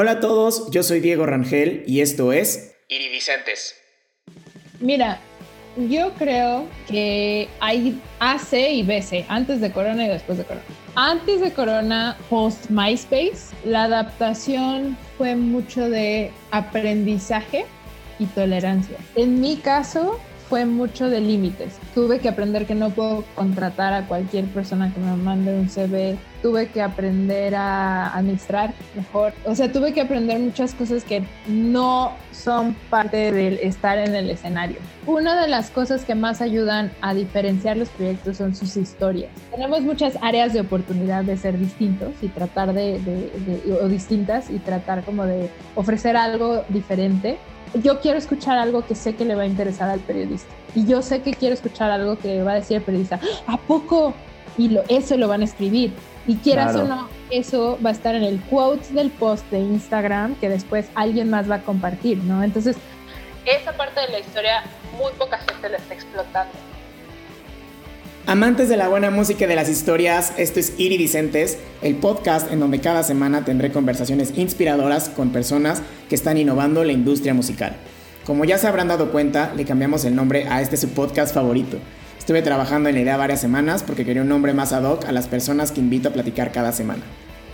Hola a todos, yo soy Diego Rangel y esto es Iridicentes. Mira, yo creo que hay AC y BC, antes de Corona y después de Corona. Antes de Corona, post MySpace, la adaptación fue mucho de aprendizaje y tolerancia. En mi caso, fue mucho de límites. Tuve que aprender que no puedo contratar a cualquier persona que me mande un CV. Tuve que aprender a administrar mejor. O sea, tuve que aprender muchas cosas que no son parte del estar en el escenario. Una de las cosas que más ayudan a diferenciar los proyectos son sus historias. Tenemos muchas áreas de oportunidad de ser distintos y tratar de, o distintas y tratar como de ofrecer algo diferente yo quiero escuchar algo que sé que le va a interesar al periodista. Y yo sé que quiero escuchar algo que va a decir el periodista, ¿a poco? Y lo, eso lo van a escribir. Y quieras o no, eso va a estar en el quote del post de Instagram que después alguien más va a compartir, ¿no? Entonces, esa parte de la historia muy poca gente la está explotando. Amantes de la buena música y de las historias, esto es Iridicentes, el podcast en donde cada semana tendré conversaciones inspiradoras con personas que están innovando la industria musical. Como ya se habrán dado cuenta, le cambiamos el nombre a este su podcast favorito. Estuve trabajando en la idea varias semanas porque quería un nombre más ad hoc a las personas que invito a platicar cada semana.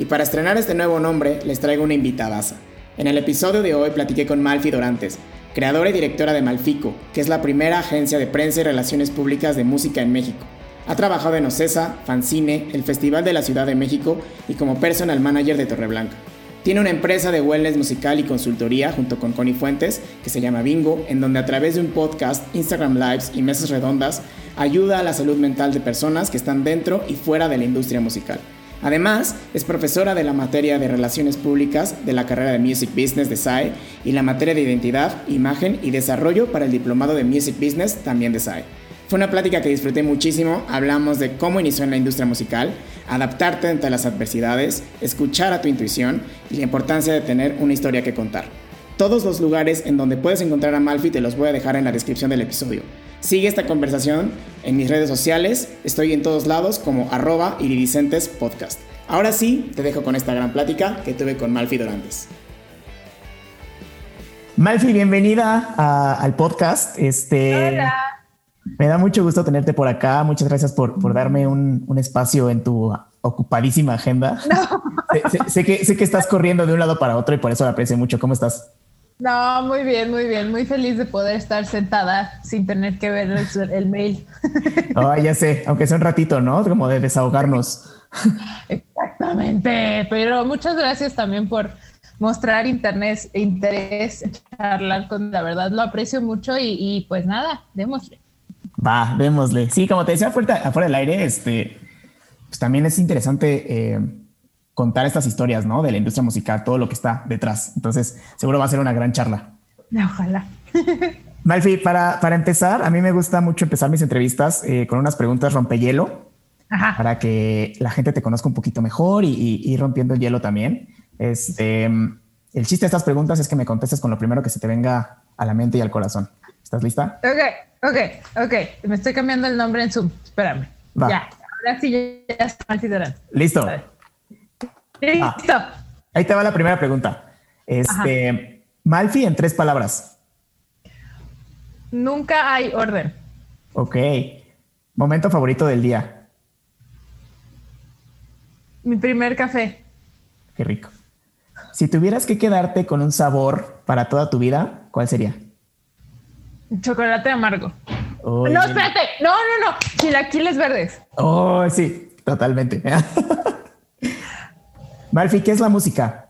Y para estrenar este nuevo nombre, les traigo una invitadaza. En el episodio de hoy platiqué con Malfi Dorantes, creadora y directora de Malfico, que es la primera agencia de prensa y relaciones públicas de música en México ha trabajado en Ocesa, Fancine, el Festival de la Ciudad de México y como personal manager de Torreblanca. Tiene una empresa de wellness musical y consultoría junto con Connie Fuentes, que se llama Bingo, en donde a través de un podcast, Instagram Lives y mesas redondas ayuda a la salud mental de personas que están dentro y fuera de la industria musical. Además, es profesora de la materia de Relaciones Públicas de la carrera de Music Business de SAE y la materia de Identidad, Imagen y Desarrollo para el Diplomado de Music Business también de SAE. Fue una plática que disfruté muchísimo. Hablamos de cómo inició en la industria musical, adaptarte ante las adversidades, escuchar a tu intuición y la importancia de tener una historia que contar. Todos los lugares en donde puedes encontrar a Malfi te los voy a dejar en la descripción del episodio. Sigue esta conversación en mis redes sociales, estoy en todos lados como arroba iridicentes podcast. Ahora sí, te dejo con esta gran plática que tuve con Malfi Dorantes. Malfi, bienvenida al podcast. Este, Hola. Me da mucho gusto tenerte por acá. Muchas gracias por, por darme un, un, espacio en tu ocupadísima agenda. No. Sé, sé, que, sé que estás corriendo de un lado para otro y por eso lo aprecio mucho. ¿Cómo estás? No, muy bien, muy bien. Muy feliz de poder estar sentada sin tener que ver el, el mail. Oh, ya sé, aunque sea un ratito, ¿no? Como de desahogarnos. Exactamente. Pero muchas gracias también por mostrar internet, interés, charlar con la verdad. Lo aprecio mucho y, y pues nada, démosle. Va, démosle. Sí, como te decía afuera, afuera del aire, este, pues también es interesante eh, contar estas historias, ¿no? De la industria musical, todo lo que está detrás. Entonces, seguro va a ser una gran charla. Ojalá. Malfi, para, para empezar, a mí me gusta mucho empezar mis entrevistas eh, con unas preguntas rompehielo Ajá. para que la gente te conozca un poquito mejor y, y, y rompiendo el hielo también. Este, el chiste de estas preguntas es que me contestes con lo primero que se te venga a la mente y al corazón. ¿Estás lista? Ok, ok, ok. Me estoy cambiando el nombre en Zoom. Espérame. Va. Ya, ahora sí ya está considerando. Listo. Listo. Ah, ahí te va la primera pregunta. Este, Ajá. Malfi en tres palabras. Nunca hay orden. Ok. Momento favorito del día. Mi primer café. Qué rico. Si tuvieras que quedarte con un sabor para toda tu vida, ¿cuál sería? Chocolate amargo. No, espérate. No, no, no. Chilaquiles verdes. Oh, sí, totalmente. Malfi, ¿qué es la música?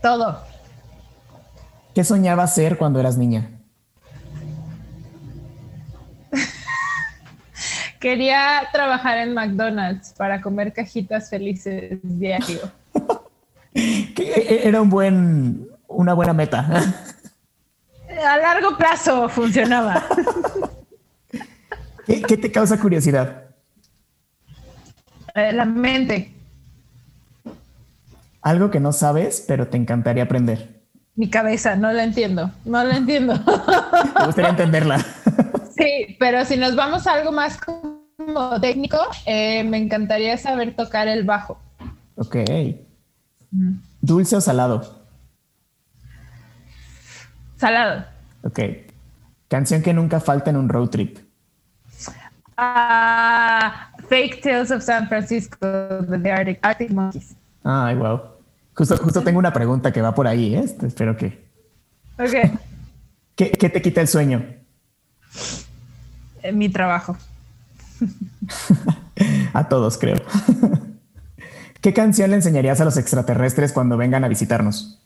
Todo. ¿Qué soñabas ser cuando eras niña? Quería trabajar en McDonald's para comer cajitas felices diario. Era un buen, una buena meta. A largo plazo funcionaba. ¿Qué, ¿Qué, te causa curiosidad? Eh, la mente. Algo que no sabes, pero te encantaría aprender. Mi cabeza, no la entiendo. No la entiendo. Me gustaría entenderla. Sí, pero si nos vamos a algo más como técnico, eh, me encantaría saber tocar el bajo. Ok. Mm. ¿Dulce o salado? Salado. Ok. Canción que nunca falta en un road trip. Ah, Fake Tales of San Francisco de The Arctic, Monkeys. Ay, wow. Justo, justo tengo una pregunta que va por ahí, ¿eh? Este, espero que. Ok. ¿Qué, qué te quita el sueño? Eh, Mi trabajo. a todos, creo. ¿Qué canción le enseñarías a los extraterrestres cuando vengan a visitarnos?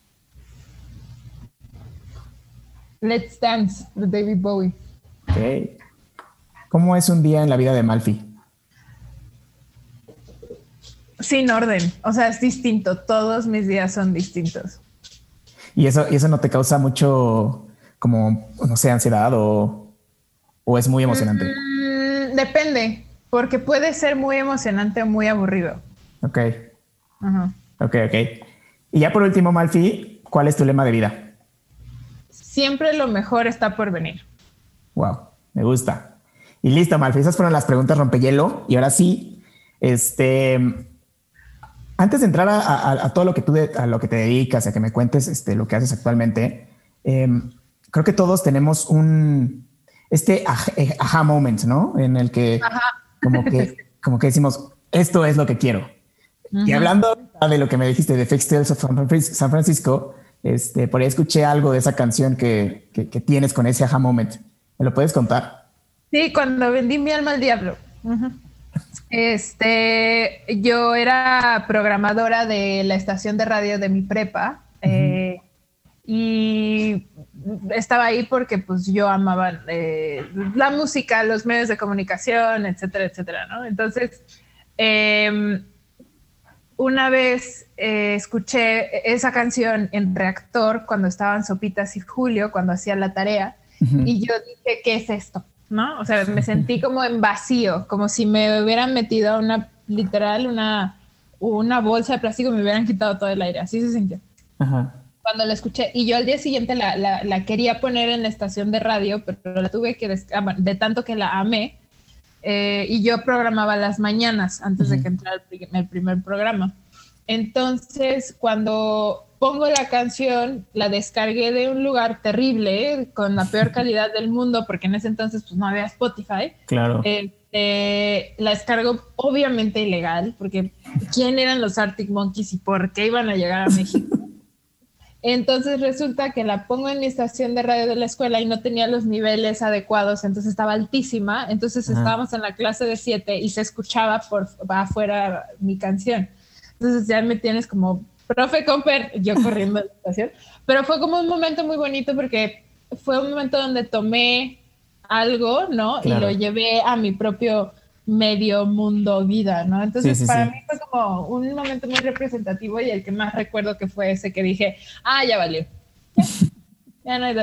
Let's Dance de David Bowie. Ok. ¿Cómo es un día en la vida de Malfi? Sin orden. O sea, es distinto. Todos mis días son distintos. ¿Y eso, y eso no te causa mucho, como, no sé, ansiedad o, o es muy emocionante? Mm, depende, porque puede ser muy emocionante o muy aburrido. Ok. Ajá. Ok, ok. Y ya por último, Malfi, ¿cuál es tu lema de vida? Siempre lo mejor está por venir. Wow, me gusta. Y listo, Malfi, esas fueron las preguntas rompehielo. Y ahora sí, este, antes de entrar a, a- a todo lo que tú, de- a lo que te dedicas, a que me cuentes este, lo que haces actualmente, em, creo que todos tenemos un, este aj- eh, aha moment, ¿no? En el que como que, como que decimos, esto es lo que quiero. Y hablando de lo que me dijiste de Fake Tales of San Francisco, este, por ahí escuché algo de esa canción que, que- que tienes con ese aha moment. ¿Me lo puedes contar? Sí, cuando vendí mi alma al diablo. Este, yo era programadora de la estación de radio de mi prepa eh, y estaba ahí porque pues yo amaba eh, la música, los medios de comunicación, etcétera, etcétera, ¿no? Entonces, em, una vez eh, escuché esa canción en Reactor cuando estaban Sopitas y Julio, cuando hacía la tarea, y yo dije, ¿qué es esto? ¿No? O sea, me sentí como en vacío, como si me hubieran metido a una, literal, una, una bolsa de plástico y me hubieran quitado todo el aire. Así se sintió Ajá. cuando la escuché. Y yo al día siguiente la, la- la quería poner en la estación de radio, pero la tuve que, ah, de tanto que la amé. Eh, y yo programaba las mañanas antes de que entrara el, pri- el primer programa. Entonces, cuando pongo la canción, la descargué de un lugar terrible, eh, con la peor calidad del mundo, porque en ese entonces pues, no había Spotify. Claro. Este, la descargo obviamente ilegal, porque ¿quién eran los Arctic Monkeys y por qué iban a llegar a México? Entonces resulta que la pongo en mi estación de radio de la escuela y no tenía los niveles adecuados, entonces estaba altísima, entonces estábamos en la clase de 7 y se escuchaba por afuera mi canción. Entonces ya me tienes como, profe Comper, yo corriendo a la estación, pero fue como un momento muy bonito porque fue un momento donde tomé algo, ¿no? Claro. Y lo llevé a mi propio medio mundo vida, ¿no? Entonces Sí, sí, para sí. mí fue como un momento muy representativo y el que más recuerdo que fue ese que dije, ah, ya valió. Ya, ya no hay.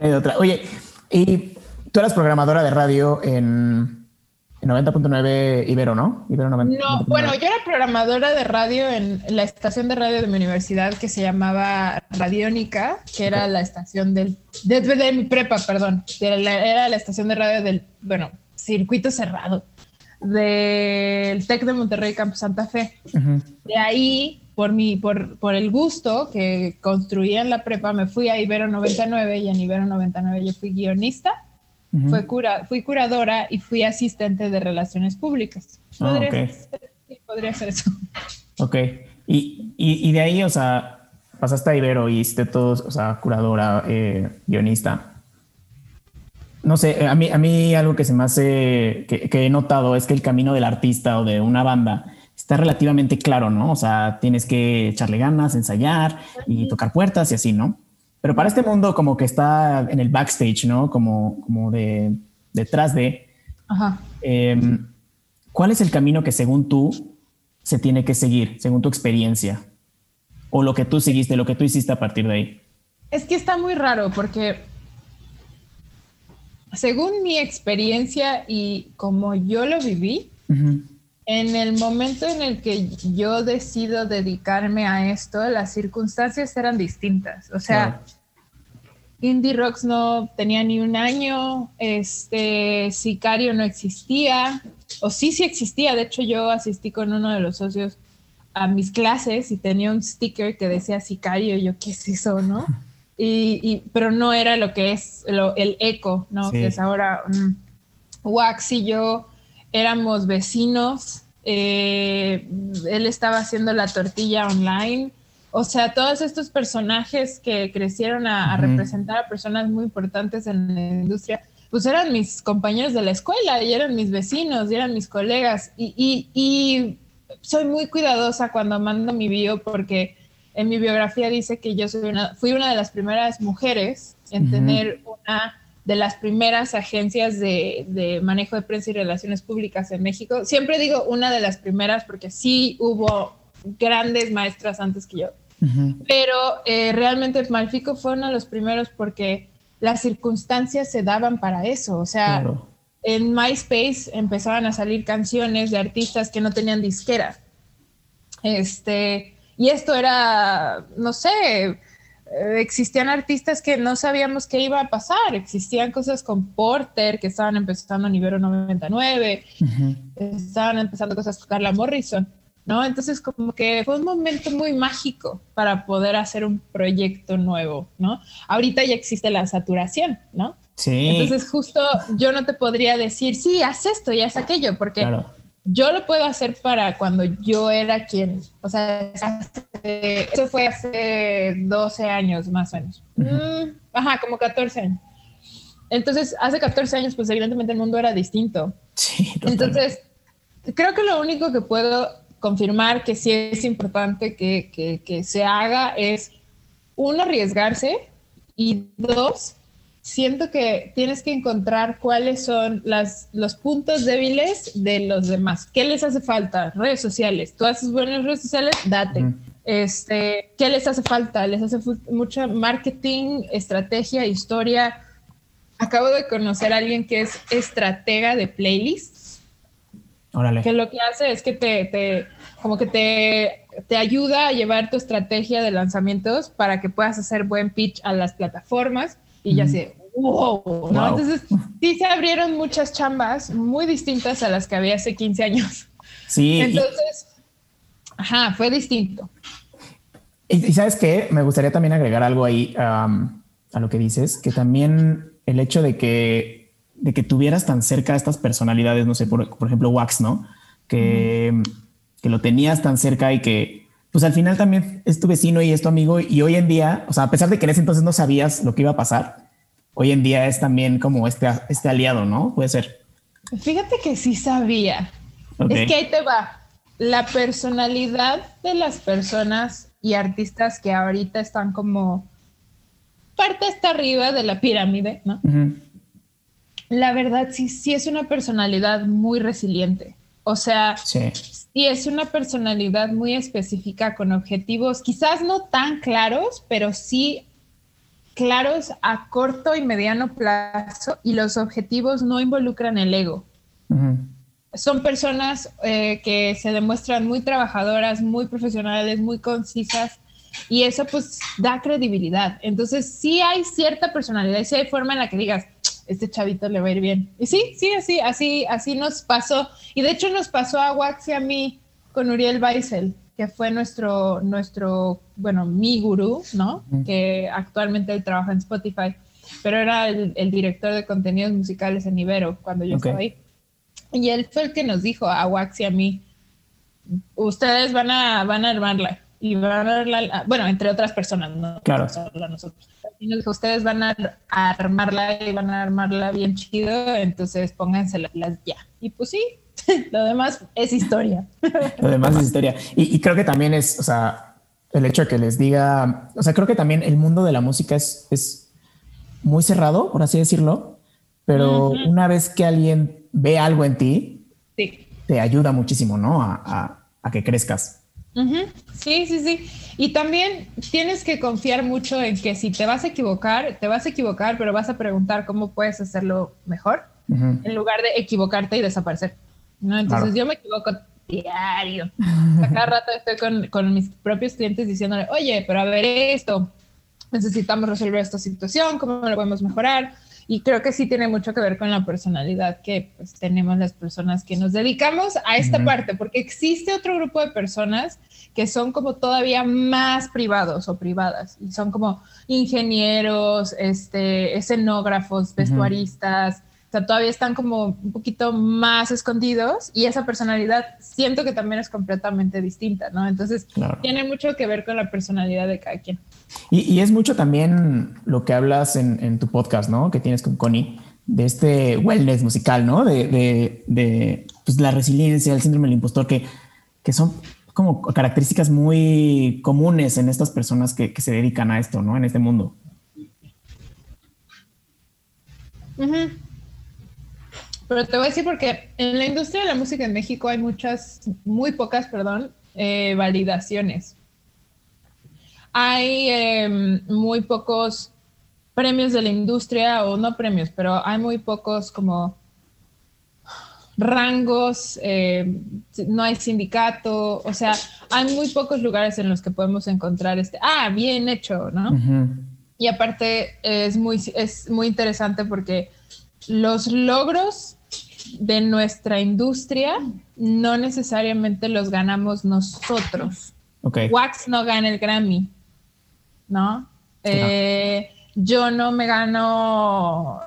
Hay otra. Oye, y tú eras programadora de radio en, en 90.9 Ibero, ¿no? Ibero 90. No, bueno, yo era programadora de radio en la estación de radio de mi universidad que se llamaba Radiónica, que era la estación del, de, de mi prepa, perdón, de la- era la estación de radio del, bueno, circuito cerrado del TEC de Monterrey Campus Santa Fe. Ujú. De ahí, por, mi, por, por el gusto que construía en la prepa, me fui a Ibero 99 y en Ibero 99 yo fui guionista, Ujú. fue cura, fui curadora y fui asistente de relaciones públicas. Ah, Podría, ok. ser, sí, podría ser eso. Ok. Y, y, y de ahí, o sea, pasaste a Ibero y hiciste todos, o sea, curadora, eh, guionista. No sé, a mí, a mí algo que se me hace, que, que he notado es que el camino del artista o de una banda está relativamente claro, ¿no? O sea, tienes que echarle ganas, ensayar y tocar puertas y así, ¿no? Pero para este mundo como que está en el backstage, ¿no? Como, como de detrás de, Ajá. eh, ¿cuál es el camino que según tú se tiene que seguir, según tu experiencia? O lo que tú seguiste, lo que tú hiciste a partir de ahí. Es que está muy raro porque según mi experiencia y como yo lo viví, en el momento en el que yo decido dedicarme a esto, las circunstancias eran distintas. O sea, Claro. Indie Rocks no tenía ni un año, este Sicario no existía, o sí, sí existía. De hecho, yo asistí con uno de los socios a mis clases y tenía un sticker que decía Sicario. Y yo, ¿qué es eso, no? y, pero no era lo que es el eco, ¿no? Que es ahora um, Wax y yo éramos vecinos, eh, él estaba haciendo la tortilla online, o sea, todos estos personajes que crecieron a, representar a personas muy importantes en la industria, pues eran mis compañeros de la escuela y eran mis vecinos y eran mis colegas. Y, y soy muy cuidadosa cuando mando mi bio porque en mi biografía dice que yo soy una, fui una de las primeras mujeres en tener una de las primeras agencias de, manejo de prensa y relaciones públicas en México. Siempre digo una de las primeras porque sí hubo grandes maestras antes que yo. Pero eh, realmente Malfico fue uno de los primeros porque las circunstancias se daban para eso. O sea, en MySpace empezaban a salir canciones de artistas que no tenían disquera. Este, y esto era, no sé, eh, existían artistas que no sabíamos qué iba a pasar. Existían cosas con Porter que estaban empezando a nivel 99, estaban empezando cosas con Carla Morrison. ¿no? Entonces como que fue un momento muy mágico para poder hacer un proyecto nuevo, ¿no? Ahorita ya existe la saturación, ¿no? Sí. Entonces justo yo no te podría decir, sí, haz esto y haz aquello, porque yo lo puedo hacer para cuando yo era quien, o sea, eso fue hace 12 años más o menos. Mm, ajá, como 14 años. Entonces, hace 14 años, pues evidentemente el mundo era distinto. Sí, Entonces, creo que lo único que puedo confirmar que sí es importante que, se haga es, uno, arriesgarse y dos, siento que tienes que encontrar cuáles son las, los puntos débiles de los demás. ¿Qué les hace falta? Redes sociales. Tú haces buenas redes sociales, date. Este, ¿Qué les hace falta? Les hace mucho marketing, estrategia, historia. Acabo de conocer a alguien que es estratega de playlists que lo que hace es que te, como que te, te, ayuda a llevar tu estrategia de lanzamientos para que puedas hacer buen pitch a las plataformas y ya sé, wow, ¿no? Entonces, sí se abrieron muchas chambas muy distintas a las que había hace 15 años. Sí. Entonces, ajá, fue distinto. Y, sabes qué, me gustaría también agregar algo ahí a lo que dices, que también el hecho de que de que tuvieras tan cerca a estas personalidades, no sé, por, ejemplo, Wax, ¿no? Que, que, lo tenías tan cerca y que, pues al final también es tu vecino y es tu amigo y hoy en día, o sea, a pesar de que en ese entonces no sabías lo que iba a pasar, hoy en día es también como este, este aliado, ¿no? Puede ser. Fíjate que sí sabía. Es que ahí te va. La personalidad de las personas y artistas que ahorita están como parte hasta arriba de la pirámide, ¿no? la verdad sí, sí es una personalidad muy resiliente. O sea, sí. es una personalidad muy específica con objetivos, quizás no tan claros, pero sí claros a corto y mediano plazo y los objetivos no involucran el ego. Son personas eh, que se demuestran muy trabajadoras, muy profesionales, muy concisas y eso pues da credibilidad. Entonces sí hay cierta personalidad y sí hay forma en la que digas, este chavito le va a ir bien. Y sí, sí, así, así, así nos pasó. Y de hecho nos pasó a Wax y a mí con Uriel Baisel, que fue nuestro, nuestro, bueno, mi gurú, ¿no? Que actualmente él trabaja en Spotify, pero era el, director de contenidos musicales en Ibero cuando yo estaba ahí. Y él fue el que nos dijo a Wax y a mí, ustedes van a, van a armarla y van a armarla, bueno, entre otras personas, no claro. nosotros y nos dijo, ustedes van a armarla y van a armarla bien chido, entonces pónganse las ya. Y pues sí, lo demás es historia. Lo demás es historia. Y, creo que también es, o sea, el hecho de que les diga, o sea, creo que también el mundo de la música es, es muy cerrado, por así decirlo, pero una vez que alguien ve algo en ti, te ayuda muchísimo, ¿no? a, a que crezcas. Sí, sí, sí. Y también tienes que confiar mucho en que si te vas a equivocar, te vas a equivocar, pero vas a preguntar cómo puedes hacerlo mejor en lugar de equivocarte y desaparecer. ¿No? Entonces yo me equivoco diario. cada rato estoy con, con, mis propios clientes diciéndole, oye, pero a ver esto, necesitamos resolver esta situación, ¿cómo lo podemos mejorar? Y creo que sí tiene mucho que ver con la personalidad que pues, tenemos las personas que nos dedicamos a esta parte, porque existe otro grupo de personas que son como todavía más privados o privadas, y son como ingenieros, este, escenógrafos, vestuaristas, o sea, todavía están como un poquito más escondidos y esa personalidad siento que también es completamente distinta, ¿no? Entonces, tiene mucho que ver con la personalidad de cada quien. Y, es mucho también lo que hablas en, tu podcast, ¿no? Que tienes con Connie, de este wellness musical, ¿no? De, de, pues, la resiliencia, el síndrome del impostor, que, que son como características muy comunes en estas personas que, se dedican a esto, ¿no? En este mundo. Pero te voy a decir porque en la industria de la música en México hay muchas, muy pocas, perdón, eh, validaciones. Hay em, muy pocos premios de la industria, o no premios, pero hay muy pocos como rangos, em, no hay sindicato, o sea, hay muy pocos lugares en los que podemos encontrar este, ah, bien hecho, ¿no? Y aparte es muy, es muy interesante porque los logros de nuestra industria no necesariamente los ganamos nosotros. Wax no gana el Grammy, ¿no? Eh, yo no me gano,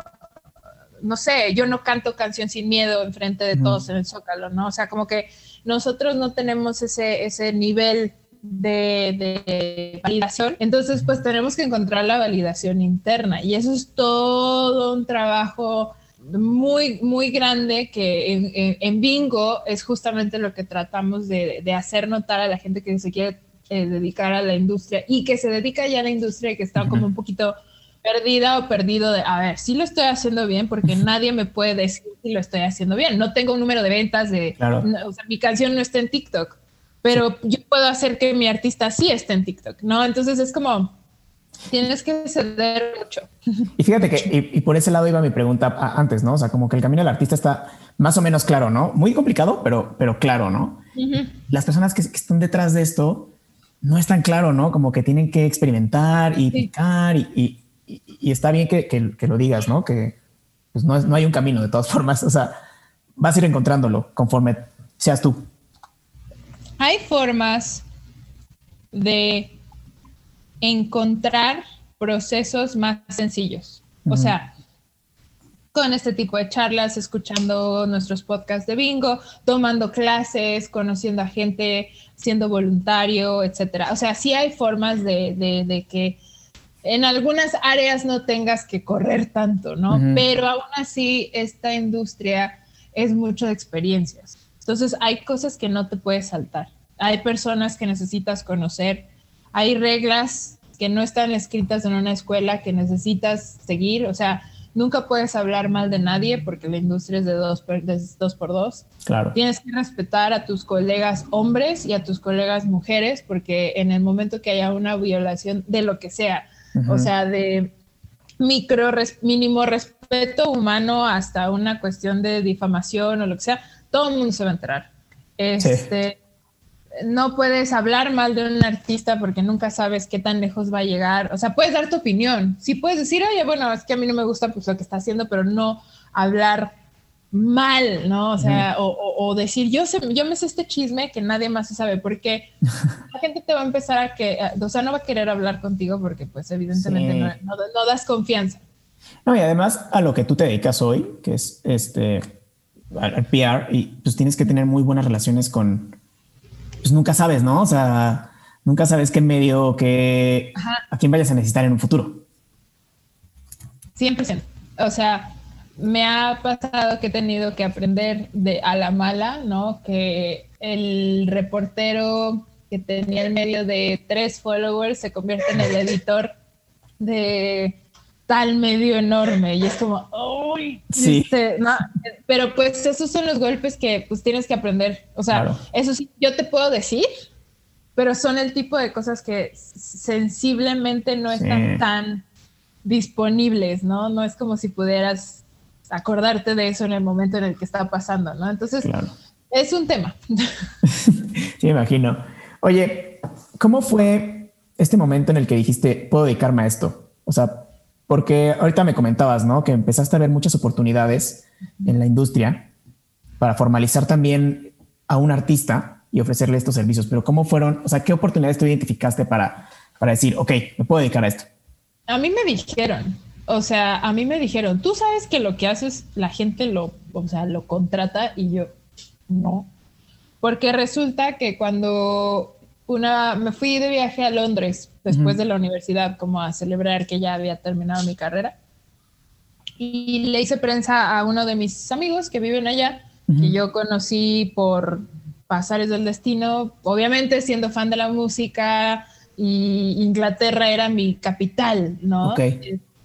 no sé, yo no canto canción sin miedo enfrente de todos en el Zócalo, ¿no? O sea, como que nosotros no tenemos ese, ese nivel de, de, validación. Entonces, pues tenemos que encontrar la validación interna y eso es todo un trabajo muy, muy grande que en, Bingo es justamente lo que tratamos de, hacer notar a la gente que se quiere eh, dedicar a la industria y que se dedica ya a la industria y que está como un poquito perdida o perdido de, a ver, sí lo estoy haciendo bien porque nadie me puede decir si lo estoy haciendo bien. No tengo un número de ventas de, o sea, mi canción no está en TikTok, pero yo puedo hacer que mi artista sí esté en TikTok, ¿no? Entonces es como Tienes que ceder mucho. Y fíjate que, y, por ese lado iba mi pregunta antes, ¿no? O sea, como que el camino del artista está más o menos claro, ¿no? Muy complicado, pero, pero claro, ¿no? Las personas que, están detrás de esto no es tan claro, ¿no? Como que tienen que experimentar y picar y, está bien que, lo digas, ¿no? Que pues no, no hay un camino de todas formas, o sea, vas a ir encontrándolo conforme seas tú. Hay formas de encontrar procesos más sencillos. O sea, con este tipo de charlas, escuchando nuestros podcasts de bingo, tomando clases, conociendo a gente, siendo voluntario, etcétera. O sea, sí hay formas de, que en algunas áreas no tengas que correr tanto, ¿no? Pero aún así, esta industria es mucho de experiencias. Entonces, hay cosas que no te puedes saltar. Hay personas que necesitas conocer hay reglas que no están escritas en una escuela que necesitas seguir, o sea, nunca puedes hablar mal de nadie porque la industria es de dos, por, dos por dos. Claro. Tienes que respetar a tus colegas hombres y a tus colegas mujeres porque en el momento que haya una violación de lo que sea, o sea, de micro, mínimo respeto humano hasta una cuestión de difamación o lo que sea, todo el mundo se va a enterar. Este, no puedes hablar mal de un artista porque nunca sabes qué tan lejos va a llegar. O sea, puedes dar tu opinión. Sí puedes decir, oye, bueno, es que a mí no me gusta pues, lo que está haciendo, pero no hablar mal, ¿no? O sea, o, decir, yo, sé, yo me sé este chisme que nadie más se sabe, porque la gente te va a empezar a que, o sea, no va a querer hablar contigo porque pues evidentemente no, das confianza. No, y además a lo que tú te dedicas hoy, que es este, al PR, y pues tienes que tener muy buenas relaciones con pues nunca sabes, ¿no? O sea, nunca sabes qué medio, qué, a quién vayas a necesitar en un futuro. 100%. O sea, me ha pasado que he tenido que aprender de a la mala, ¿no? Que el reportero que tenía el medio de tres followers se convierte en el editor de tal medio enorme y es como, ¡ay! Sí. pero pues esos son los golpes que pues tienes que aprender. O sea, eso sí, yo te puedo decir, pero son el tipo de cosas que sensiblemente no están tan disponibles, ¿no? No es como si pudieras acordarte de eso en el momento en el que está pasando, ¿no? Entonces, es un tema. sí, imagino. Oye, ¿cómo fue este momento en el que dijiste, puedo dedicarme a esto? O sea, porque ahorita me comentabas, ¿no? Que empezaste a ver muchas oportunidades en la industria para formalizar también a un artista y ofrecerle estos servicios. Pero ¿cómo fueron? O sea, ¿qué oportunidades tú identificaste para, para decir, ok, me puedo dedicar a esto? A mí me dijeron, o sea, a mí me dijeron, tú sabes que lo que haces, la gente lo, o sea, lo contrata y yo, no. Porque resulta que cuando una, me fui de viaje a Londres después de la universidad, como a celebrar que ya había terminado mi carrera, y le hice prensa a uno de mis amigos que viven allá, que yo conocí por pasares del destino, obviamente siendo fan de la música, y Inglaterra era mi capital, ¿no? Ok.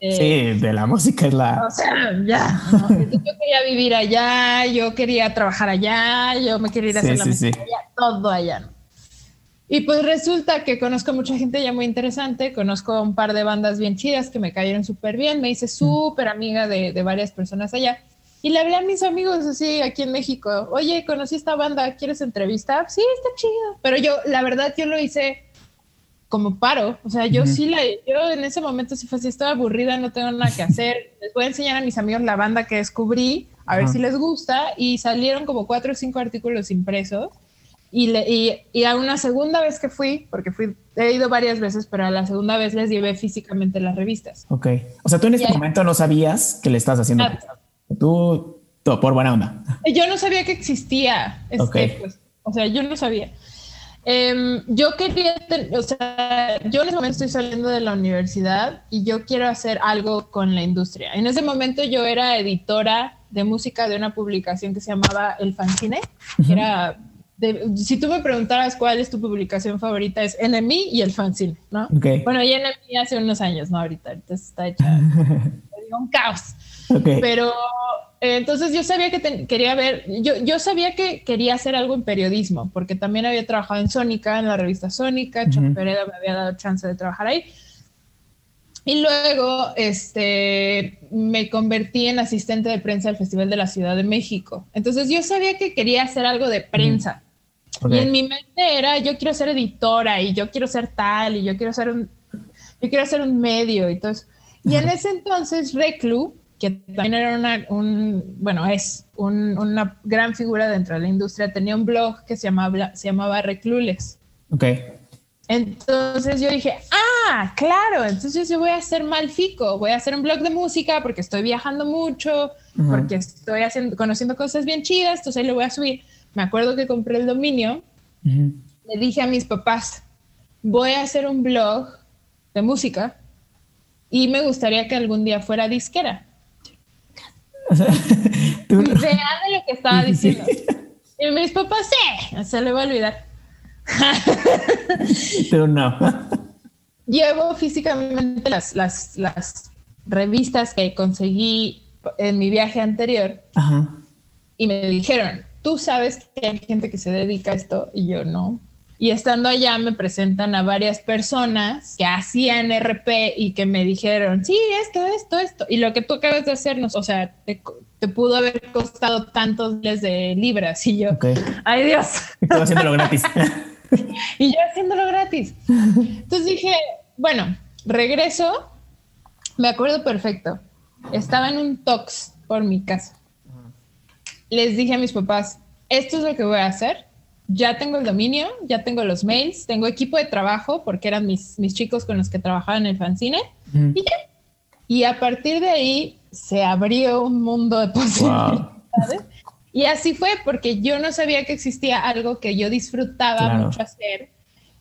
Este, sí, de la música es la... O sea, ya. Yo quería vivir allá, yo quería trabajar allá, yo me quería ir a hacer la música allá, todo allá. ¿no? Y pues resulta que conozco a mucha gente ya muy interesante, conozco un par de bandas bien chidas que me cayeron súper bien, me hice súper amiga de, de varias personas allá. Y le hablé a mis amigos así aquí en México, oye, conocí esta banda, ¿quieres entrevistar? Sí, está chido. Pero yo, la verdad, yo lo hice como paro. O sea, yo sí la, yo en ese momento sí fue así, estoy aburrida, no tengo nada que hacer. Les voy a enseñar a mis amigos la banda que descubrí, a ver si les gusta. Y salieron como cuatro o cinco artículos impresos. Y, le, y, y, a una segunda vez que fui, porque fui, he ido varias veces, pero a la segunda vez les llevé físicamente las revistas. Ok. O sea, tú en ese momento no sabías que le estás haciendo. Tú, tú, por buena onda. Yo no sabía que existía. Este, pues, o sea, yo no sabía. Eh, yo quería, o sea, yo en ese momento estoy saliendo de la universidad y yo quiero hacer algo con la industria. En ese momento yo era editora de música de una publicación que se llamaba El Fanzine, que era, si tú me preguntaras cuál es tu publicación favorita, es NMI y El Fanzine, ¿no? Bueno, y NMI hace unos años, ¿no? Ahorita, ahorita está hecha un caos. Pero entonces yo sabía que quería ver, yo, yo sabía que quería hacer algo en periodismo, porque también había trabajado en Sónica, en la revista Sónica, uh me había dado chance de trabajar ahí. Y luego este, me convertí en asistente de prensa del Festival de la Ciudad de México. Entonces yo sabía que quería hacer algo de prensa. Y en mi mente era, yo quiero ser editora y yo quiero ser tal y yo quiero ser un, yo quiero hacer un medio. Y, y en ese entonces Reclu que también era una, un, bueno, es una gran figura dentro de la industria, tenía un blog que se llamaba, se llamaba Reclules. Ok. Entonces yo dije, ah, claro, entonces yo voy a hacer Malfico, voy a hacer un blog de música porque estoy viajando mucho, porque estoy haciendo, conociendo cosas bien chidas, entonces ahí lo voy a subir. Me acuerdo que compré el dominio, le dije a mis papás, voy a hacer un blog de música y me gustaría que algún día fuera disquera. O sea, tú... de lo que estaba diciendo. Y mis papás, sí, se le va a olvidar. No. Llevo físicamente las, las, las revistas que conseguí en mi viaje anterior y me dijeron, tú sabes que hay gente que se dedica a esto y yo no. Y estando allá me presentan a varias personas que hacían RP y que me dijeron, sí, esto, esto, esto. Y lo que tú acabas de hacernos, o sea, te, pudo haber costado tantos miles de libras. Y yo, ay Dios. Tú haciéndolo gratis. y yo haciéndolo gratis. Entonces dije, bueno, regreso. Me acuerdo perfecto. Estaba en un tox por mi casa. Les dije a mis papás, esto es lo que voy a hacer ya tengo el dominio, ya tengo los mails, tengo equipo de trabajo porque eran mis, mis chicos con los que trabajaba en el fanzine y Y a partir de ahí se abrió un mundo de posibilidades. Y así fue porque yo no sabía que existía algo que yo disfrutaba mucho hacer.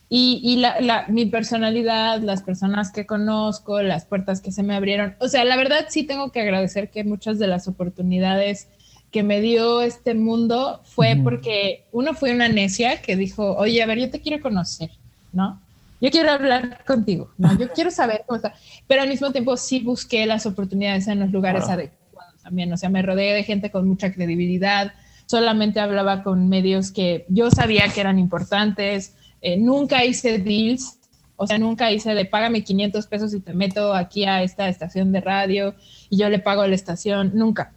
Y, y la, la, mi personalidad, las personas que conozco, las puertas que se me abrieron. O sea, la verdad sí tengo que agradecer que muchas de las oportunidades que me dio este mundo fue porque uno fue una necia que dijo, oye, a ver, yo te quiero conocer, ¿no? Yo quiero hablar contigo, ¿no? Yo quiero saber cómo está. Pero al mismo tiempo sí busqué las oportunidades en los lugares adecuados también. O sea, me rodeé de gente con mucha credibilidad. Solamente hablaba con medios que yo sabía que eran importantes. Eh, nunca hice deals. O sea, nunca hice de págame 500 pesos y te meto aquí a esta estación de radio y yo le pago a la estación. Nunca.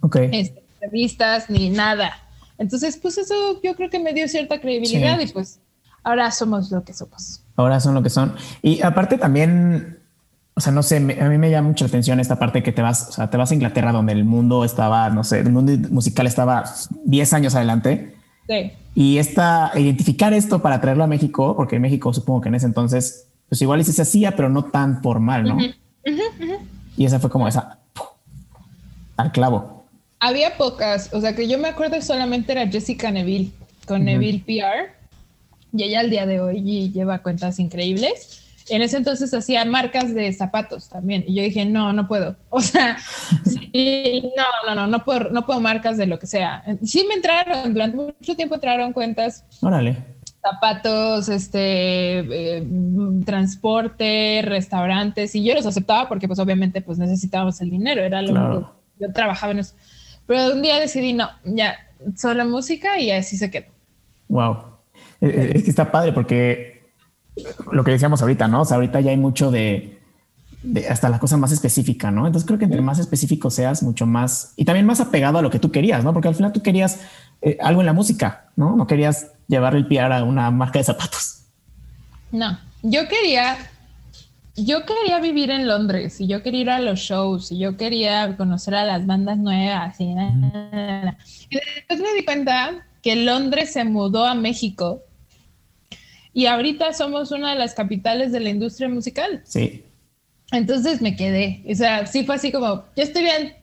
Ok. Este, revistas ni nada. Entonces, pues eso yo creo que me dio cierta credibilidad y pues ahora somos lo que somos. Ahora son lo que son. Y aparte también, o sea, no sé, a mí me llama mucha atención esta parte que te vas, o sea, te vas a Inglaterra donde el mundo estaba, no sé, el mundo musical estaba 10 años adelante. Sí. Y esta, identificar esto para traerlo a México, porque en México supongo que en ese entonces, pues igual se hacía, pero no tan formal, ¿no? Y esa fue como esa, al clavo. Había pocas, o sea, que yo me acuerdo solamente era Jessica Neville, con Neville PR, y ella al día de hoy lleva cuentas increíbles en ese entonces hacía marcas de zapatos también. Y yo dije, no, no puedo. O sea, no, no, no, no puedo, no puedo marcas de lo que sea. Sí me entraron, durante mucho tiempo entraron cuentas. Órale. Zapatos, este, eh, transporte, restaurantes, y yo los aceptaba porque pues obviamente pues necesitábamos el dinero, era lo que yo trabajaba en eso. Pero un día decidí, no, ya, solo música y así se quedó. Wow. Eh, eh, es que está padre porque lo que decíamos ahorita, ¿no? O sea, ahorita ya hay mucho de, hasta la cosa más específica, ¿no? Entonces creo que entre más específico seas, mucho más y también más apegado a lo que tú querías, ¿no? Porque al final tú querías eh, algo en la música, ¿no? No querías llevar el PR a una marca de zapatos. No, yo quería, yo quería vivir en Londres y yo quería ir a los shows y yo quería conocer a las bandas nuevas y, y después me di cuenta que Londres se mudó a México y ahorita somos una de las capitales de la industria musical. Sí. Entonces me quedé. O sea, sí fue así como, yo estoy bien,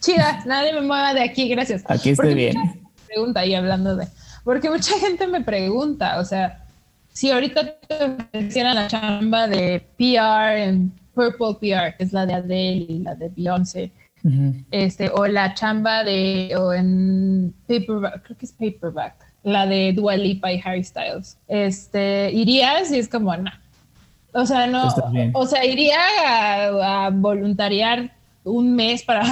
chida, nadie me mueva de aquí, gracias. Aquí estoy bien. Pregunta y hablando de, porque mucha gente me pregunta, o sea, si ahorita te hicieran la chamba de PR en Purple PR, que es la de Adele y la de Beyoncé, este, o la chamba de, o en paperback, creo que es paperback, la de Dua Lipa y Harry Styles. Este, irías y es como, no. O sea, no, o sea, iría a, voluntariar un mes para,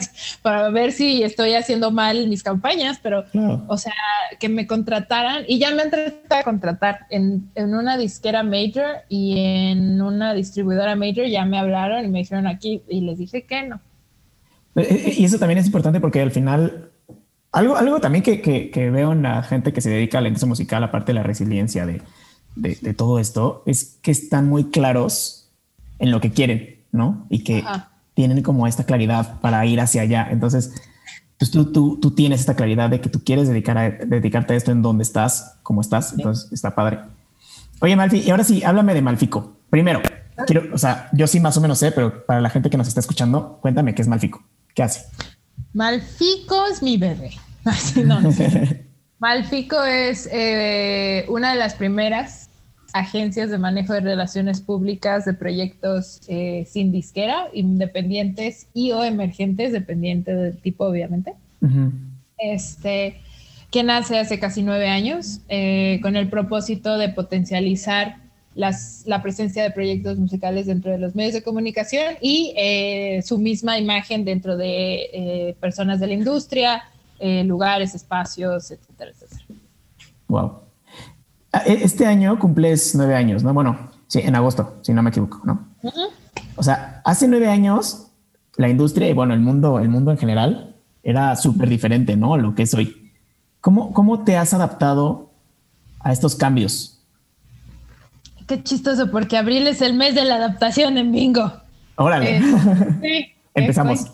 para ver si estoy haciendo mal mis campañas, pero, o sea, que me contrataran y ya me han tratado de contratar en, en, una disquera major y en una distribuidora major, ya me hablaron y me dijeron aquí y les dije que no. Eh, eh, y eso también es importante porque al final algo, algo también que, que, veo en la gente que se dedica a la industria musical, aparte de la resiliencia de, de, todo esto, es que están muy claros en lo que quieren, ¿no? Y que tienen como esta claridad para ir hacia allá. Entonces, pues tú, tú, tú tienes esta claridad de que tú quieres dedicar a, dedicarte a esto en donde estás, como estás. Entonces, está padre. Oye, Malfi, y ahora sí, háblame de Malfico. Primero, quiero, o sea, yo sí más o menos sé, pero para la gente que nos está escuchando, cuéntame qué es Malfico. ¿Qué hace? Malfico es mi bebé. Malfico es eh, una de las primeras agencias de manejo de relaciones públicas de proyectos eh, sin disquera, independientes y o emergentes, dependiente del tipo, obviamente. Este, que nace hace casi nueve años eh, con el propósito de potencializar la presencia de proyectos musicales dentro de los medios de comunicación y eh, su misma imagen dentro de personas de la industria, lugares, espacios, etcétera, etcétera. Wow. Ah, e, este año cumples nueve años, ¿no? Bueno, sí, en agosto, si no me equivoco, ¿no? O sea, hace nueve años la industria y bueno, el mundo, el mundo en general era súper diferente, ¿no? Lo que es hoy. ¿Cómo, ¿Cómo te has adaptado a estos cambios? Qué chistoso, porque abril es el mes de la adaptación en bingo. Órale. Eh, sí, Empezamos.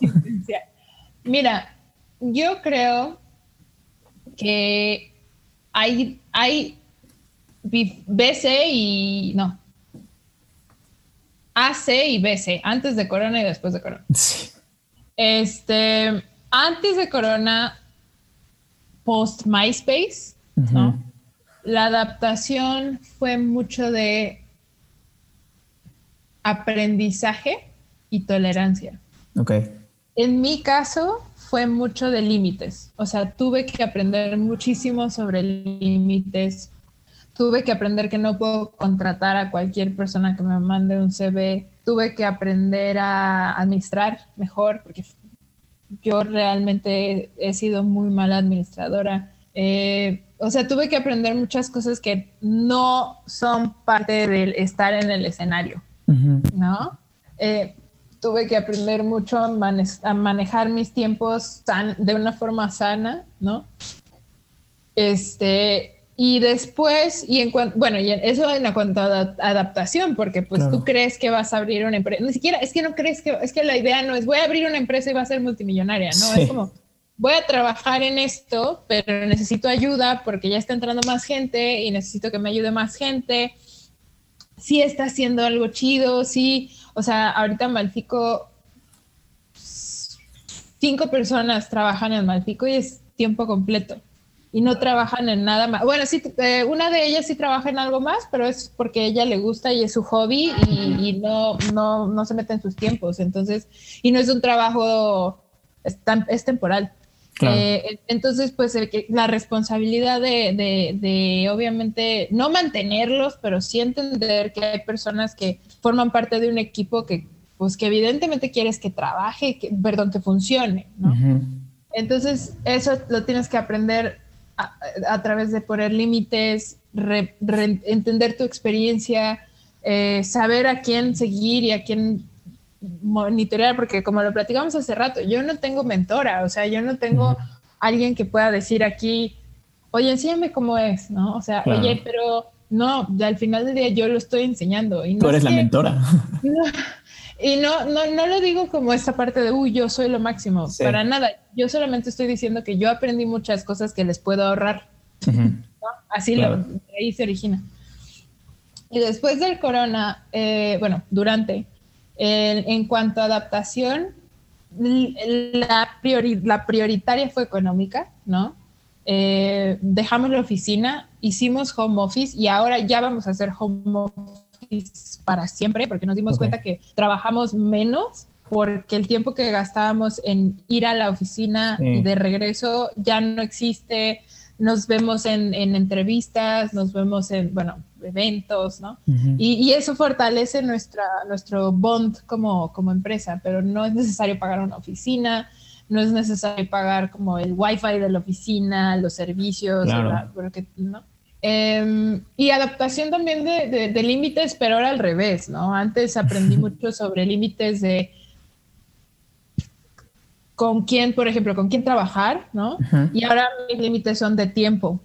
Mira, yo creo que hay, hay BC y no. AC y BC, antes de Corona y después de Corona. Sí. Este, antes de Corona, post MySpace, ¿no? la adaptación fue mucho de aprendizaje y tolerancia. Ok. En mi caso fue mucho de límites, o sea, tuve que aprender muchísimo sobre límites, tuve que aprender que no puedo contratar a cualquier persona que me mande un CV, tuve que aprender a administrar mejor, porque yo realmente he sido muy mala administradora. Eh, o sea, tuve que aprender muchas cosas que no son parte del estar en el escenario, ¿no? Eh, tuve que aprender mucho a, manejar mis tiempos de una forma sana, ¿no? Este, y después, y en cuanto, bueno, y eso en cuanto a adaptación, porque pues tú crees que vas a abrir una empresa, ni siquiera, es que no crees que, es que la idea no es voy a abrir una empresa y va a ser multimillonaria, ¿no? Es como, voy a trabajar en esto, pero necesito ayuda porque ya está entrando más gente y necesito que me ayude más gente. Sí está haciendo algo chido, sí, o sea, ahorita Malfico, cinco personas trabajan en Malfico y es tiempo completo y no trabajan en nada más. Bueno, sí, eh, una de ellas sí trabaja en algo más, pero es porque a ella le gusta y es su hobby y, no, no, no, se mete en sus tiempos. Entonces, y no es un trabajo, es, es temporal. Eh, entonces, pues la responsabilidad de, de, de, obviamente, no mantenerlos, pero sí entender que hay personas que forman parte de un equipo que, pues que evidentemente quieres que trabaje, que, perdón, que funcione, ¿no? Entonces, eso lo tienes que aprender a, través de poner límites, entender tu experiencia, eh, saber a quién seguir y a quién monitorear, porque como lo platicamos hace rato, yo no tengo mentora, o sea, yo no tengo alguien que pueda decir aquí, oye, enséñame cómo es, ¿no? O sea, oye, pero no, al final del día yo lo estoy enseñando. Y no Tú eres la mentora. Y no, no, no lo digo como esta parte de, uy, yo soy lo máximo, para nada. Yo solamente estoy diciendo que yo aprendí muchas cosas que les puedo ahorrar. Así lo, ahí se origina. Y después del corona, eh, bueno, durante, en cuanto a adaptación, la, la prioritaria fue económica, ¿no? Eh, dejamos la oficina, hicimos home office y ahora ya vamos a hacer home office para siempre, porque nos dimos cuenta que trabajamos menos porque el tiempo que gastábamos en ir a la oficina y de regreso ya no existe. Nos vemos en, entrevistas, nos vemos en, bueno, eventos, ¿no? y, eso fortalece nuestra, nuestro bond como, como empresa, pero no es necesario pagar una oficina, no es necesario pagar como el wifi de la oficina, los servicios, porque, ¿no? Em, y adaptación también de, límites, pero ahora al revés, ¿no? Antes aprendí mucho sobre límites de con quién, por ejemplo, con quién trabajar, ¿no? Y ahora mis límites son de tiempo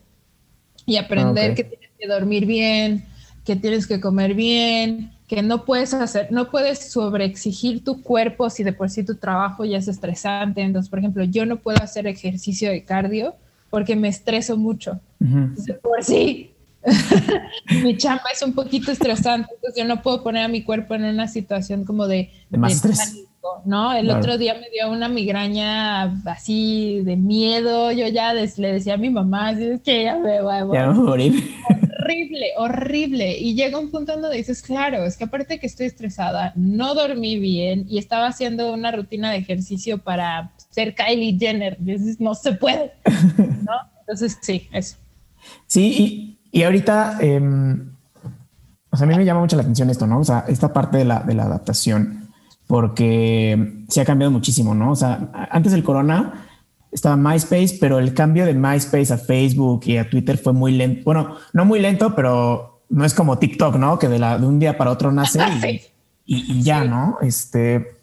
y aprender ah, que tienes que dormir bien, que tienes que comer bien, que no puedes hacer, no puedes sobreexigir tu cuerpo si de por sí tu trabajo ya es estresante. Entonces, por ejemplo, yo no puedo hacer ejercicio de cardio porque me estreso mucho. por sí, mi chamba es un poquito estresante, entonces yo no puedo poner a mi cuerpo en una situación como de, de más pánico, ¿no? El otro día me dio una migraña así de miedo, yo ya le decía a mi mamá, es que ya me voy a morir. Horrible, horrible. Y llega un punto donde dices, claro, es que aparte que estoy estresada, no dormí bien y estaba haciendo una rutina de ejercicio para ser Kylie Jenner. no se puede, ¿no? Entonces, sí, eso. Sí, y, ahorita, em, o sea, a mí me llama mucho la atención esto, ¿no? O sea, esta parte de la, de la adaptación, porque se ha cambiado muchísimo, ¿no? O sea, antes del corona estaba MySpace, pero el cambio de MySpace a Facebook y a Twitter fue muy lento. Bueno, no muy lento, pero no es como TikTok, ¿no? Que de, la, de un día para otro nace y, y, ya, ¿no? Este,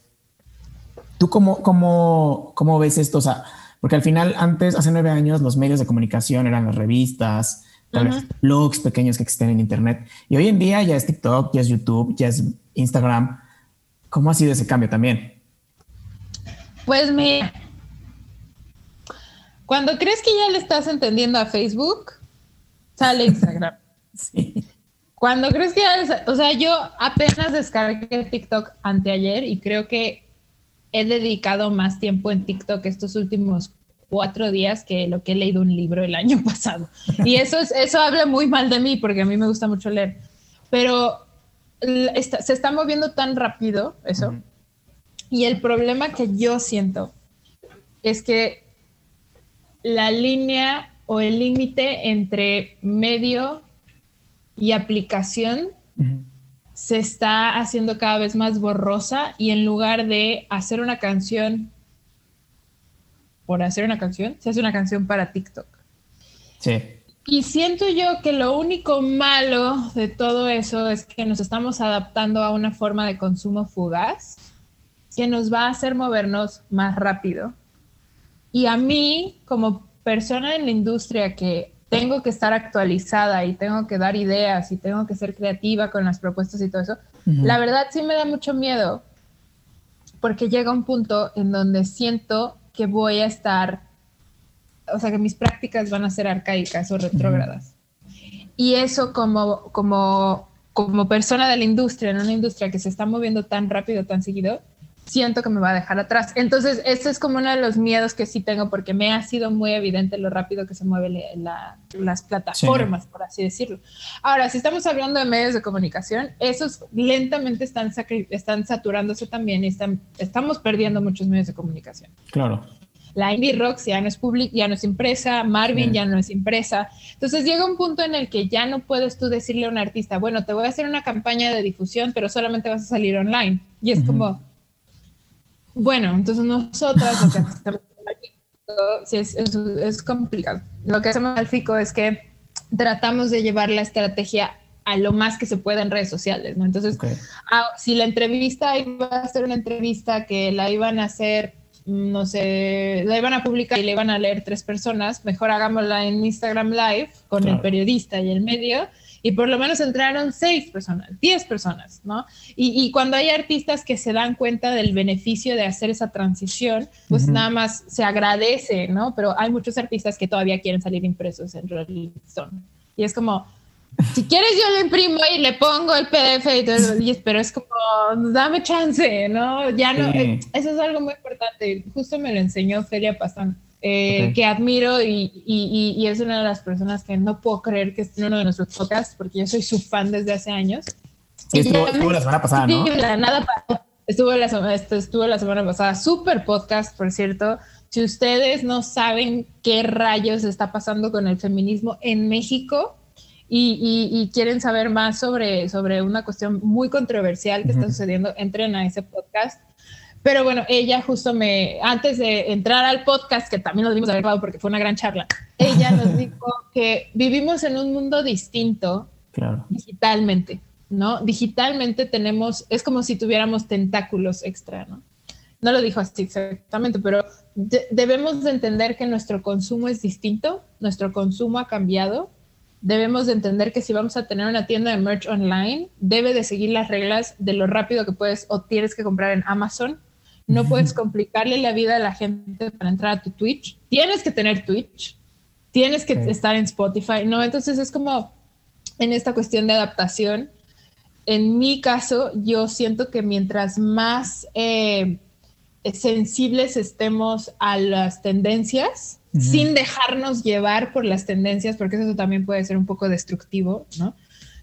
¿Tú cómo, cómo, cómo ves esto? O sea, porque al final, antes, hace nueve años, los medios de comunicación eran las revistas, blogs pequeños que existen en Internet. Y hoy en día ya es TikTok, ya es YouTube, ya es Instagram. ¿Cómo ha sido ese cambio también? Pues mira, cuando crees que ya le estás entendiendo a Facebook, sale Instagram. sí. Cuando crees que ya, o sea, yo apenas descargué TikTok anteayer y creo que he dedicado más tiempo en TikTok estos últimos cuatro días que lo que he leído un libro el año pasado. Y eso, es, eso habla muy mal de mí porque a mí me gusta mucho leer. Pero se está moviendo tan rápido eso. Y el problema que yo siento es que la línea o el límite entre medio y aplicación se está haciendo cada vez más borrosa y en lugar de hacer una canción por hacer una canción, se hace una canción para TikTok. Sí. Y siento yo que lo único malo de todo eso es que nos estamos adaptando a una forma de consumo fugaz que nos va a hacer movernos más rápido. Y a mí, como persona en la industria que tengo que estar actualizada y tengo que dar ideas y tengo que ser creativa con las propuestas y todo eso, la verdad sí me da mucho miedo porque llega un punto en donde siento que voy a estar, o sea, que mis prácticas van a ser arcaicas o retrógradas. Y eso como, como, como persona de la industria, en una industria que se está moviendo tan rápido, tan seguido, siento que me va a dejar atrás. Entonces, eso es como uno de los miedos que sí tengo porque me ha sido muy evidente lo rápido que se mueven las plataformas, por así decirlo. Ahora, si estamos hablando de medios de comunicación, esos lentamente están, están saturándose también y están, estamos perdiendo muchos medios de comunicación. Claro. La Indie Rocks ya no es pública, ya no es impresa, Marvin ya no es impresa. Entonces llega un punto en el que ya no puedes tú decirle a un artista, bueno, te voy a hacer una campaña de difusión, pero solamente vas a salir online. Y es como, bueno, entonces nosotras lo que hacemos sí, es, es, complicado. Lo que hacemos al FICO es que tratamos de llevar la estrategia a lo más que se pueda en redes sociales, ¿no? Entonces, ah, si la entrevista iba a ser una entrevista que la iban a hacer, no sé, la iban a publicar y le iban a leer tres personas, mejor hagámosla en Instagram Live con el periodista y el medio y por lo menos entraron seis personas, diez personas, ¿no? Y, cuando hay artistas que se dan cuenta del beneficio de hacer esa transición, pues nada más se agradece, ¿no? Pero hay muchos artistas que todavía quieren salir impresos en Rolling Stone. Y es como, si quieres yo lo imprimo y le pongo el PDF y todo, pero es como, dame chance, ¿no? Ya no, eh, eso es algo muy importante. Justo me lo enseñó Feria Pastán eh, que admiro y, es una de las personas que no puedo creer que esté en uno de nuestros podcasts, porque yo soy su fan desde hace años. estuvo, la semana pasada, ¿no? nada, estuvo, la, estuvo la semana pasada. Super podcast, por cierto. Si ustedes no saben qué rayos está pasando con el feminismo en México, y, quieren saber más sobre, sobre una cuestión muy controversial que está sucediendo, entren a ese podcast. Pero bueno, ella justo me, antes de entrar al podcast, que también lo dimos haber grabado porque fue una gran charla, ella nos dijo que vivimos en un mundo distinto digitalmente, ¿no? Digitalmente tenemos, es como si tuviéramos tentáculos extra, ¿no? No lo dijo así exactamente, pero debemos de entender que nuestro consumo es distinto, nuestro consumo ha cambiado. Debemos de entender que si vamos a tener una tienda de merch online, debe de seguir las reglas de lo rápido que puedes o tienes que comprar en Amazon no puedes complicarle la vida a la gente para entrar a tu Twitch. Tienes que tener Twitch, tienes que estar en Spotify, ¿no? Entonces es como en esta cuestión de adaptación. En mi caso, yo siento que mientras más eh, sensibles estemos a las tendencias, sin dejarnos llevar por las tendencias, porque eso también puede ser un poco destructivo, ¿no?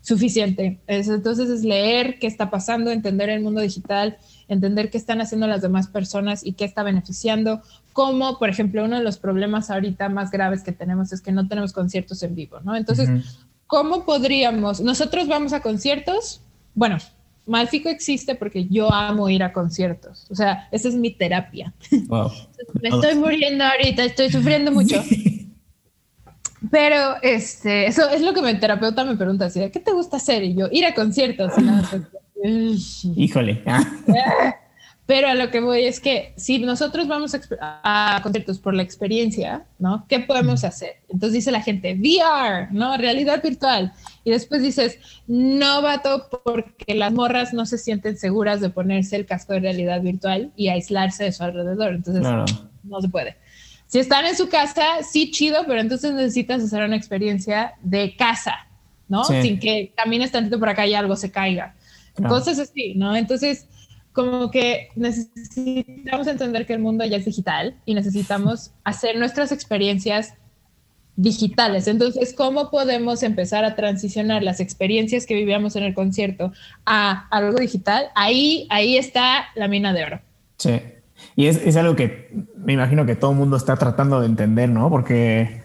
Suficiente. entonces es leer qué está pasando, entender el mundo digital, entender qué están haciendo las demás personas y qué está beneficiando. Como, por ejemplo, uno de los problemas ahorita más graves que tenemos es que no tenemos conciertos en vivo, ¿no? Entonces, ¿cómo podríamos? Nosotros vamos a conciertos, bueno, Malfico existe porque yo amo ir a conciertos. O sea, esa es mi terapia. Me estoy muriendo ahorita, estoy sufriendo mucho. Pero este, eso es lo que mi terapeuta me pregunta, ¿qué te gusta hacer? Y yo, ir a conciertos. Híjole. Pero a lo que voy es que si nosotros vamos a, conciertos por la experiencia, ¿no? ¿Qué podemos hacer? Entonces dice la gente, VR, ¿no? Realidad virtual. Y después dices, no, vato, porque las morras no se sienten seguras de ponerse el casco de realidad virtual y aislarse de su alrededor. Entonces, no se puede. Si están en su casa, sí, chido, pero entonces necesitas hacer una experiencia de casa, ¿no? Sin que camines tantito por acá y algo se caiga. Cosas así, ¿no? Entonces, como que necesitamos entender que el mundo ya es digital y necesitamos hacer nuestras experiencias digitales. Entonces, ¿cómo podemos empezar a transicionar las experiencias que vivíamos en el concierto a algo digital? Ahí, ahí está la mina de oro. Sí. Y es, es algo que me imagino que todo el mundo está tratando de entender, ¿no? Porque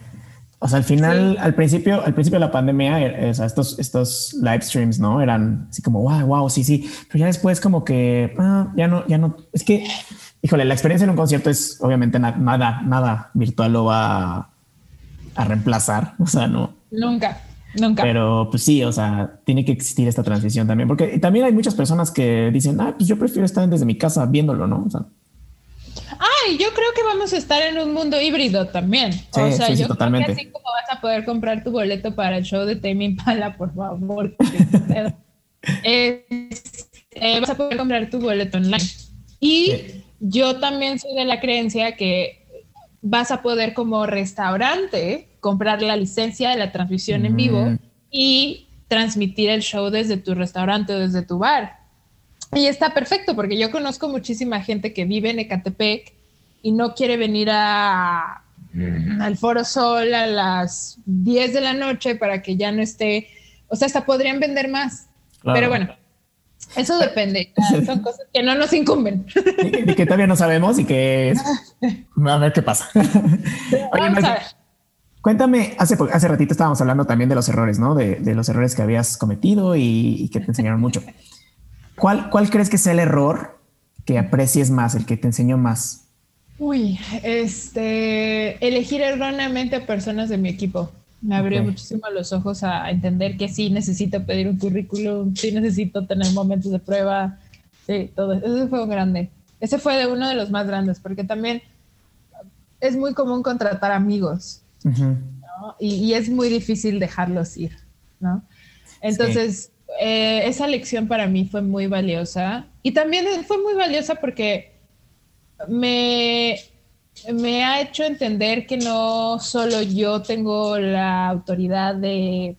o sea, al final, al principio, al principio de la pandemia, eh, o sea, estos, estos live streams, ¿no? Eran así como, wow, wow, sí, sí. Pero ya después como que, ah, ya no, ya no, es que, híjole, la experiencia en un concierto es obviamente nada, nada virtual lo va a, reemplazar. O sea, no. Nunca. Nunca. Pero pues sí, o sea, tiene que existir esta transición también, porque también hay muchas personas que dicen, ah, pues yo prefiero estar desde mi casa viéndolo, ¿no? O sea, Ah, y yo creo que vamos a estar en un mundo híbrido también. o sea, yo totalmente. creo que así como vas a poder comprar tu boleto para el show de Tame Pala, por favor. eh, vas a poder comprar tu boleto online. Y yo también soy de la creencia que vas a poder como restaurante comprar la licencia de la transmisión en vivo y transmitir el show desde tu restaurante o desde tu bar. Y está perfecto porque yo conozco muchísima gente que vive en Ecatepec y no quiere venir a, al Foro Sol a las 10 de la noche para que ya no esté, o sea, hasta podrían vender más. Pero bueno, eso depende. Son cosas que no nos incumben. Y que, todavía no sabemos y que a ver qué pasa. Vamos a ver. Cuéntame, hace, hace ratito estábamos hablando también de los errores, ¿no? De, los errores que habías cometido y, que te enseñaron mucho. ¿Cuál, ¿Cuál crees que sea el error que aprecies más, el que te enseñó más? Uy, este, elegir erróneamente a personas de mi equipo. Me abrió muchísimo los ojos a entender que sí necesito pedir un currículum, sí necesito tener momentos de prueba, sí, todo. Ese fue un grande. Ese fue de uno de los más grandes, porque también es muy común contratar amigos y, es muy difícil dejarlos ir, ¿no? Entonces, eh, esa lección para mí fue muy valiosa. Y también fue muy valiosa porque me, me ha hecho entender que no solo yo tengo la autoridad de,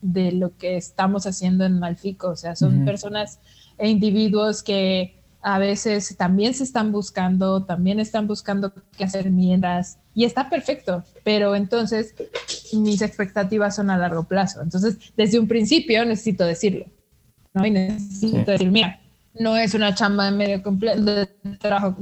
de lo que estamos haciendo en Malfico, o sea, son personas e individuos que a veces también se están buscando, también están buscando qué hacer mientras, y está perfecto, pero entonces mis expectativas son a largo plazo. Entonces, desde un principio necesito decirlo, ¿no? Y necesito decir, mira, no es una chamba de medio de trabajo,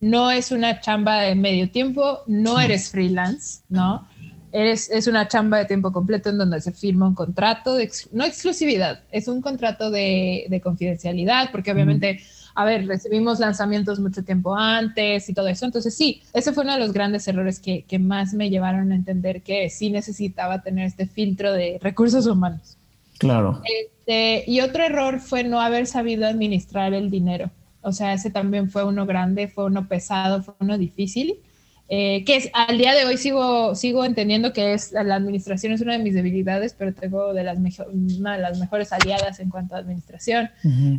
no es una chamba de medio tiempo, no eres freelance, ¿no? Eres, es una chamba de tiempo completo en donde se firma un contrato, de, no exclusividad, es un contrato de, de confidencialidad, porque obviamente a ver, recibimos lanzamientos mucho tiempo antes y todo eso. Entonces sí, ese fue uno de los grandes errores que, que más me llevaron a entender que sí necesitaba tener este filtro de recursos humanos. Claro. Este, y otro error fue no haber sabido administrar el dinero. O sea, ese también fue uno grande, fue uno pesado, fue uno difícil. Eh, que es, al día de hoy sigo, sigo entendiendo que es, la administración es una de mis debilidades, pero tengo de las una de las mejores aliadas en cuanto a administración.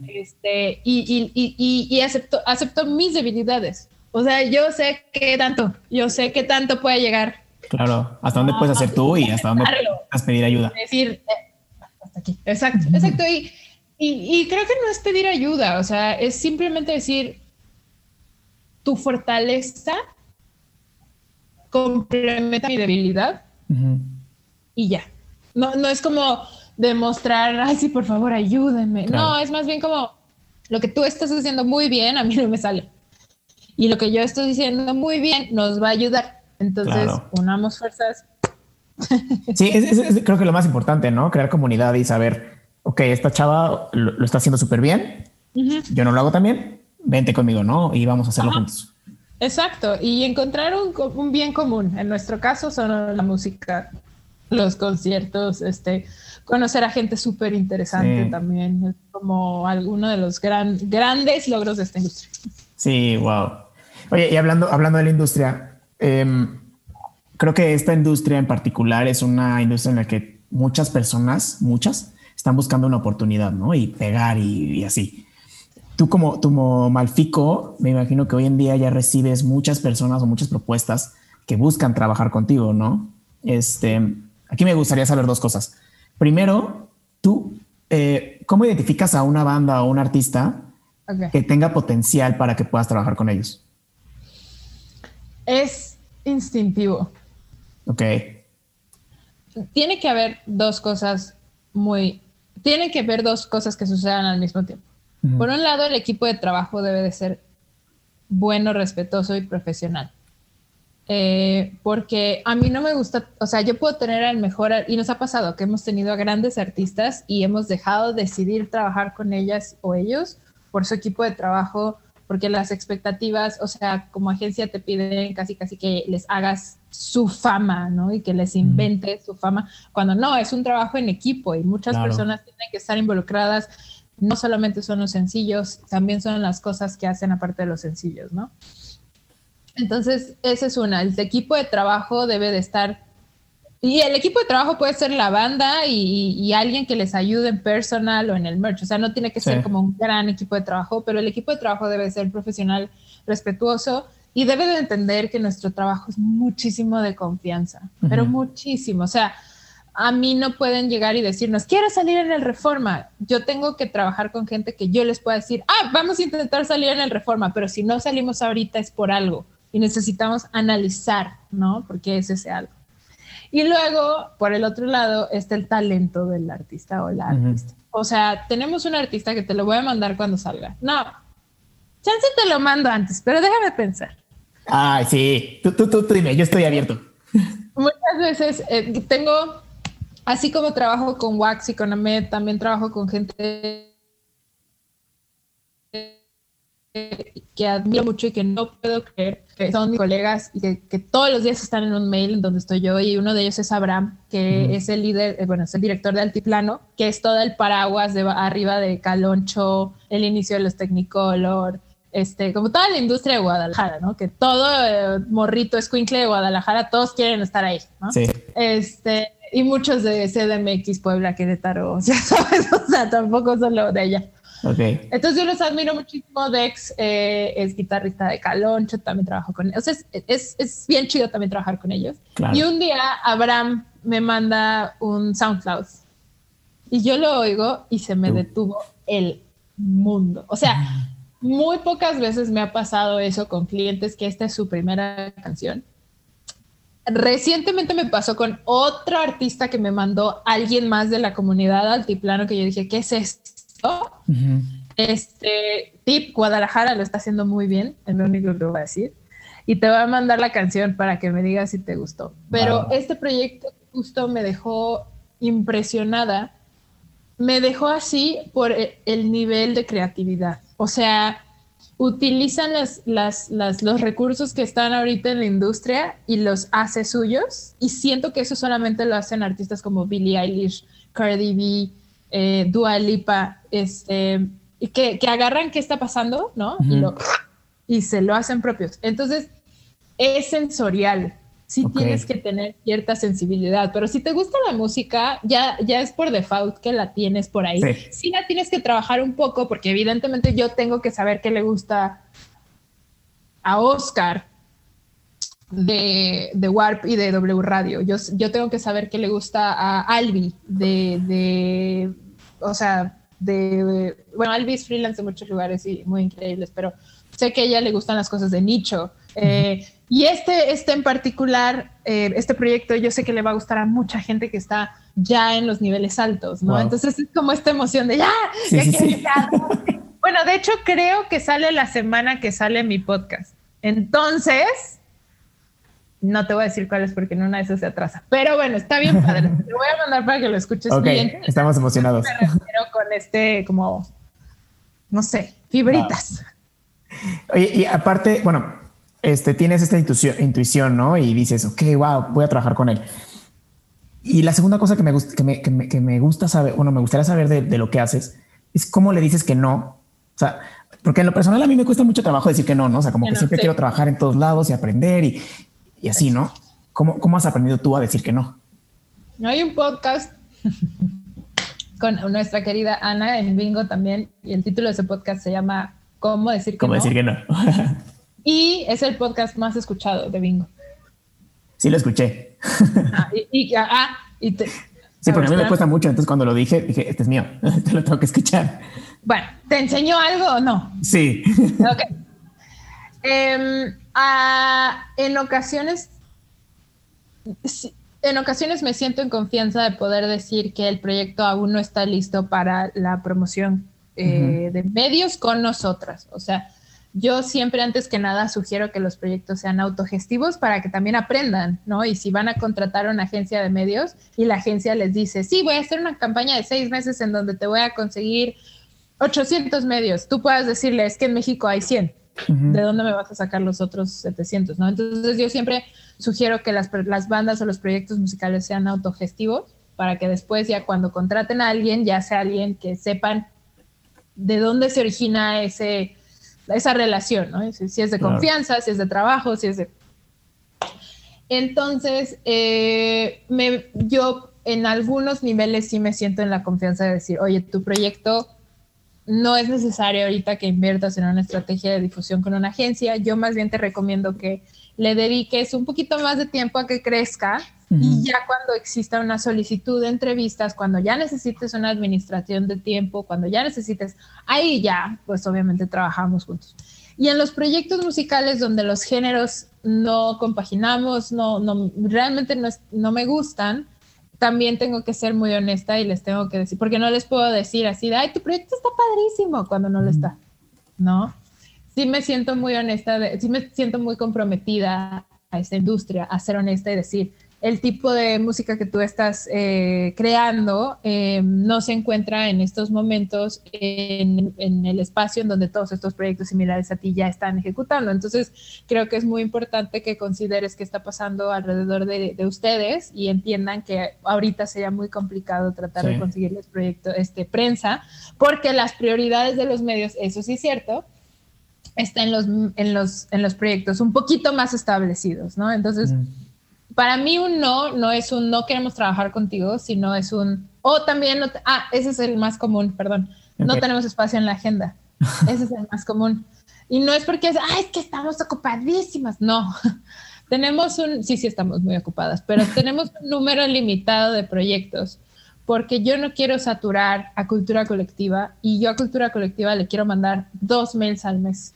este, y, y, y, y, acepto, acepto mis debilidades. O sea, yo sé qué tanto, yo sé qué tanto puede llegar. Claro, hasta dónde puedes hacer tú y hasta dónde puedes pedir ayuda. Decir, eh, hasta aquí. Exacto, exacto. Y, y creo que no es pedir ayuda, o sea, es simplemente decir, tu fortaleza complementa mi debilidad y ya. No, no es como demostrar, ay, sí, por favor, ayúdenme. No, es más bien como lo que tú estás haciendo muy bien, a mí no me sale. Y lo que yo estoy diciendo muy bien nos va a ayudar. Entonces, unamos fuerzas. Sí, creo que lo más importante, ¿no? Crear comunidad y saber, ok, esta chava lo, está haciendo súper bien, yo no lo hago tan bien, vente conmigo, ¿no? Y vamos a hacerlo juntos. Exacto, y encontrar un, bien común. En nuestro caso son la música, los conciertos, este, conocer a gente súper interesante también, es como alguno de los gran, grandes logros de esta industria. Sí, wow. Oye, y hablando, hablando de la industria, em, creo que esta industria en particular es una industria en la que muchas personas, muchas, están buscando una oportunidad, ¿no? Y pegar y así tú como, como Malfico, me imagino que hoy en día ya recibes muchas personas o muchas propuestas que buscan trabajar contigo, ¿no? Este, aquí me gustaría saber dos cosas. Primero, tú, eh, ¿cómo identificas a una banda o un artista que tenga potencial para que puedas trabajar con ellos? Es instintivo. Ok. Tiene que haber dos cosas muy, tiene que haber dos cosas que sucedan al mismo tiempo. Por un lado, el equipo de trabajo debe de ser bueno, respetuoso y profesional. Eh, porque a mí no me gusta, o sea, yo puedo tener al mejor, y nos ha pasado que hemos tenido a grandes artistas y hemos dejado de decidir trabajar con ellas o ellos por su equipo de trabajo, porque las expectativas, o sea, como agencia te piden casi casi que les hagas su fama, ¿no? Y que les inventes su fama, cuando no, es un trabajo en equipo y muchas personas tienen que estar involucradas no solamente son los sencillos, también son las cosas que hacen aparte de los sencillos, ¿no? Entonces, esa es una. El equipo de trabajo debe de estar y el equipo de trabajo puede ser la banda y, alguien que les ayude en personal o en el merch. O sea, no tiene que ser como un gran equipo de trabajo, pero el equipo de trabajo debe ser profesional, respetuoso y debe de entender que nuestro trabajo es muchísimo de confianza, pero muchísimo. O sea, a mí no pueden llegar y decirnos, quiero salir en el reforma. Yo tengo que trabajar con gente que yo les pueda decir, ah, vamos a intentar salir en el reforma, pero si no salimos ahorita es por algo y necesitamos analizar, ¿no? Porque es ese algo. Y luego, por el otro lado, está el talento del artista o la artista. O sea, tenemos un artista que te lo voy a mandar cuando salga. No, chance te lo mando antes, pero déjame pensar. Ay, sí, tú, tú, tú, dime, yo estoy abierto. Muchas veces eh, tengo, así como trabajo con Wax y con Ahmed, también trabajo con gente que admiro mucho y que no puedo creer que son mis colegas y que, todos los días están en un mail en donde estoy yo y uno de ellos es Abraham, que es el líder, eh, bueno, es el director de Altiplano, que es todo el paraguas de arriba de Caloncho, el inicio de los Technicolor, este, como toda la industria de Guadalajara, ¿no? Que todo eh, morrito escuincle de Guadalajara, todos quieren estar ahí, ¿no? Sí. Este, y muchos de CDMX, Puebla, Querétaro, ya sabes, o sea, tampoco solo de ella. Entonces yo los admiro muchísimo. Dex eh, es guitarrista de Caloncho, también trabajo con ellos. O sea, es, es, bien chido también trabajar con ellos. Y un día Abraham me manda un SoundCloud y yo lo oigo y se me detuvo el mundo. O sea, muy pocas veces me ha pasado eso con clientes que esta es su primera canción. Recientemente me pasó con otro artista que me mandó alguien más de la comunidad altiplano que yo dije, ¿qué es esto? Este tip, Guadalajara lo está haciendo muy bien, es lo único que voy a decir. Y te voy a mandar la canción para que me digas si te gustó. Pero este proyecto justo me dejó impresionada. Me dejó así por el nivel de creatividad. O sea, utilizan las, las, los recursos que están ahorita en la industria y los hace suyos. Y siento que eso solamente lo hacen artistas como Billie Eilish, Cardi B, eh, Dua Lipa, este, que, que, agarran qué está pasando, ¿no? y, se lo hacen propios. Entonces, es sensorial. Sí tienes que tener cierta sensibilidad, pero si te gusta la música, ya, ya es por default que la tienes por ahí. Sí. la tienes que trabajar un poco, porque evidentemente yo tengo que saber qué le gusta a Oscar, de, de, Warp y de W Radio. Yo, yo tengo que saber qué le gusta a Albi de, de o sea, de, bueno, Albi es freelance en muchos lugares y muy increíbles, pero sé que a ella le gustan las cosas de nicho. Eh, y este, este en particular, eh, este proyecto, yo sé que le va a gustar a mucha gente que está ya en los niveles altos, ¿no? Entonces es como esta emoción de ya, ya Bueno, de hecho creo que sale la semana que sale mi podcast. Entonces, no te voy a decir cuál es porque en una de esas se atrasa. Pero bueno, está bien padre. Te voy a mandar para que lo escuches bien. Estamos emocionados. Pero con este, como, no sé, fibritas. Oye, y aparte, bueno, este, tienes esta intuición, intuición, ¿no? Y dices, ok, wow, voy a trabajar con él. Y la segunda cosa que me, gusta, que me, que me, gusta saber, bueno, me gustaría saber de, de, lo que haces, es cómo le dices que no. O sea, porque en lo personal a mí me cuesta mucho trabajo decir que no, ¿no? O sea, como que siempre quiero trabajar en todos lados y aprender y, y así, ¿no? ¿Cómo, ¿Cómo has aprendido tú a decir que no? Hay un podcast con nuestra querida Ana en Bingo también, y el título de ese podcast se llama ¿Cómo decir que ¿Cómo decir que no? y es el podcast más escuchado de Bingo. Sí, lo escuché. Ah, y, ah, sí, porque a mí me cuesta mucho, entonces cuando lo dije, dije, este es mío, te lo tengo que escuchar. Bueno, ¿te enseñó algo o no? Sí. Ok. Em, en ocasiones, en ocasiones me siento en confianza de poder decir que el proyecto aún no está listo para la promoción eh, de medios con nosotras. O sea, yo siempre antes que nada sugiero que los proyectos sean autogestivos para que también aprendan, ¿no? Y si van a contratar a una agencia de medios y la agencia les dice, sí, voy a hacer una campaña de seis meses en donde te voy a conseguir 800 medios, tú puedas decirle, es que en México hay 100. ¿de dónde me vas a sacar los otros 700? ¿no? Entonces yo siempre sugiero que las, las bandas o los proyectos musicales sean autogestivos para que después ya cuando contraten a alguien, ya sea alguien que sepan de dónde se origina ese, esa relación, ¿no? Si, es de confianza, si es de trabajo, si es de... Entonces, eh, me, yo en algunos niveles sí me siento en la confianza de decir, oye, tu proyecto no es necesario ahorita que inviertas en una estrategia de difusión con una agencia. Yo más bien te recomiendo que le dediques un poquito más de tiempo a que crezca y ya cuando exista una solicitud de entrevistas, cuando ya necesites una administración de tiempo, cuando ya necesites, ahí ya, pues obviamente trabajamos juntos. Y en los proyectos musicales donde los géneros no compaginamos, no, no realmente no, no me gustan, también tengo que ser muy honesta y les tengo que decir, porque no les puedo decir así de, ay, tu proyecto está padrísimo cuando no lo está, ¿no? Sí me siento muy honesta, de, sí me siento muy comprometida a esta industria, a ser honesta y decir, el tipo de música que tú estás eh, creando eh, no se encuentra en estos momentos en, el espacio en donde todos estos proyectos similares a ti ya están ejecutando. Entonces, creo que es muy importante que consideres qué está pasando alrededor de, ustedes y entiendan que ahorita sería muy complicado tratar de conseguirles proyecto, este, prensa, porque las prioridades de los medios, eso sí es cierto, está en los, en los, en los proyectos un poquito más establecidos, ¿no? Entonces para mí un no no es un no queremos trabajar contigo, sino es un, o también, no ah, ese es el más común, perdón, no tenemos espacio en la agenda, ese es el más común. Y no es porque es, es que estamos ocupadísimas, no. tenemos un, sí, sí estamos muy ocupadas, pero tenemos un número limitado de proyectos porque yo no quiero saturar a cultura colectiva y yo a cultura colectiva le quiero mandar dos mails al mes.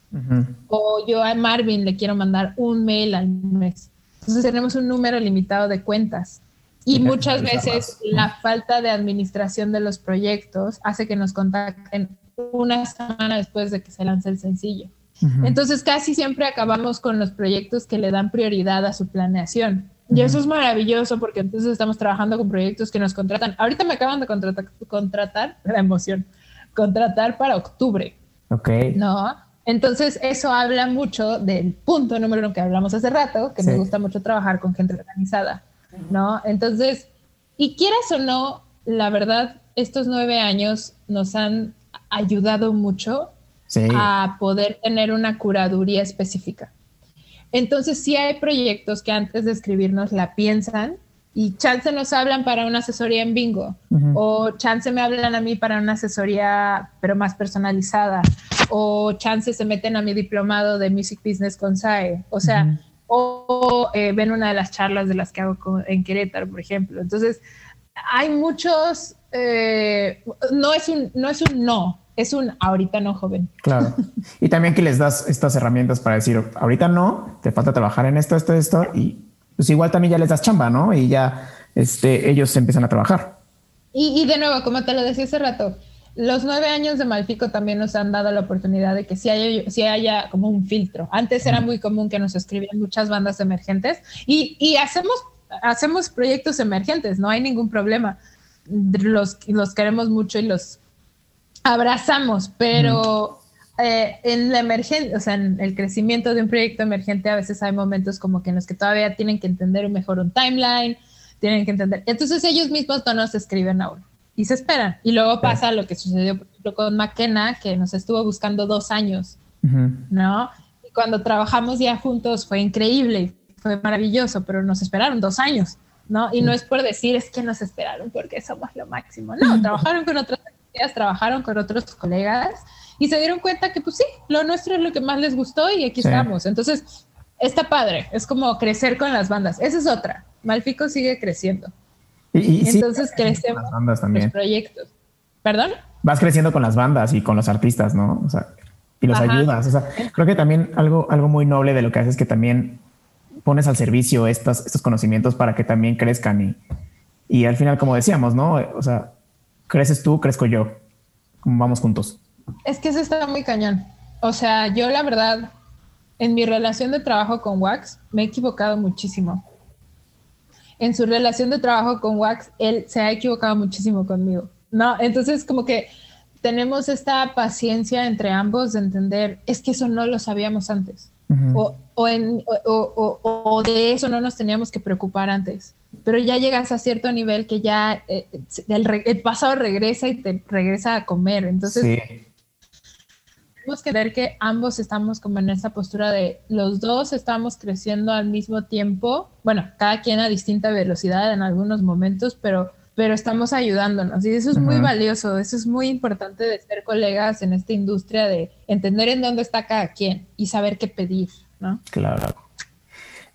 O yo a Marvin le quiero mandar un mail al mes. Entonces tenemos un número limitado de cuentas. Y muchas veces la falta de administración de los proyectos hace que nos contacten una semana después de que se lance el sencillo. Entonces casi siempre acabamos con los proyectos que le dan prioridad a su planeación. Y eso es maravilloso porque entonces estamos trabajando con proyectos que nos contratan. Ahorita me acaban de contratar, contratar la emoción, contratar para octubre. Ok. ¿No? Entonces, eso habla mucho del punto número uno que hablamos hace rato, que me gusta mucho trabajar con gente organizada, ¿no? Entonces, y quieras o no, la verdad, estos nueve años nos han ayudado mucho a poder tener una curaduría específica. Entonces, sí hay proyectos que antes de escribirnos la piensan y chance nos hablan para una asesoría en bingo o chance me hablan a mí para una asesoría pero más personalizada o chance se meten a mi diplomado de Music Business con SAE, o sea, o eh, ven una de las charlas de las que hago en Querétaro, por ejemplo. Entonces, hay muchos, eh, no, es un, no es un no, es un ahorita no, joven. Claro. Y también que les das estas herramientas para decir, ahorita no, te falta trabajar en esto, esto, esto, y pues igual también ya les das chamba, ¿no? Y ya este, ellos empiezan a trabajar. Y, y de nuevo, como te lo decía hace rato, los nueve años de Malfico también nos han dado la oportunidad de que si haya, si haya como un filtro. Antes era muy común que nos escribieran muchas bandas emergentes y, y hacemos, hacemos proyectos emergentes, no hay ningún problema. Los, los queremos mucho y los abrazamos, pero eh, en la emergencia, o sea, en el crecimiento de un proyecto emergente a veces hay momentos como que en los que todavía tienen que entender mejor un timeline, tienen que entender. Entonces ellos mismos no nos escriben aún y se esperan. Y luego pasa lo que sucedió, por ejemplo, con McKenna, que nos estuvo buscando dos años, ¿no? Y cuando trabajamos ya juntos fue increíble, fue maravilloso, pero nos esperaron dos años, ¿no? Y no es por decir es que nos esperaron porque somos lo máximo, no, trabajaron con otras actividades, trabajaron con otros colegas y se dieron cuenta que pues sí, lo nuestro es lo que más les gustó y aquí estamos. Entonces, está padre, es como crecer con las bandas. Esa es otra. Malfico sigue creciendo. Y, Entonces crecemos las bandas también. los proyectos. ¿Perdón? Vas creciendo con las bandas y con los artistas, ¿no? O sea, y los ayudas. O sea, creo que también algo, algo muy noble de lo que haces es que también pones al servicio estos, estos conocimientos para que también crezcan y, y al final, como decíamos, ¿no? O sea, creces tú, crezco yo. Vamos juntos. Es que eso está muy cañón. O sea, yo la verdad, en mi relación de trabajo con Wax, me he equivocado muchísimo. En su relación de trabajo con Wax, él se ha equivocado muchísimo conmigo, ¿no? Entonces, como que tenemos esta paciencia entre ambos de entender, es que eso no lo sabíamos antes, o, o, en, o, o, de eso no nos teníamos que preocupar antes, pero ya llegas a cierto nivel que ya eh, el, pasado regresa y te regresa a comer, entonces... tenemos que ver que ambos estamos como en esa postura de los dos estamos creciendo al mismo tiempo, bueno, cada quien a distinta velocidad en algunos momentos, pero pero estamos ayudándonos y eso es muy valioso, eso es muy importante de ser colegas en esta industria, de entender en dónde está cada quien y saber qué pedir, ¿no? Claro.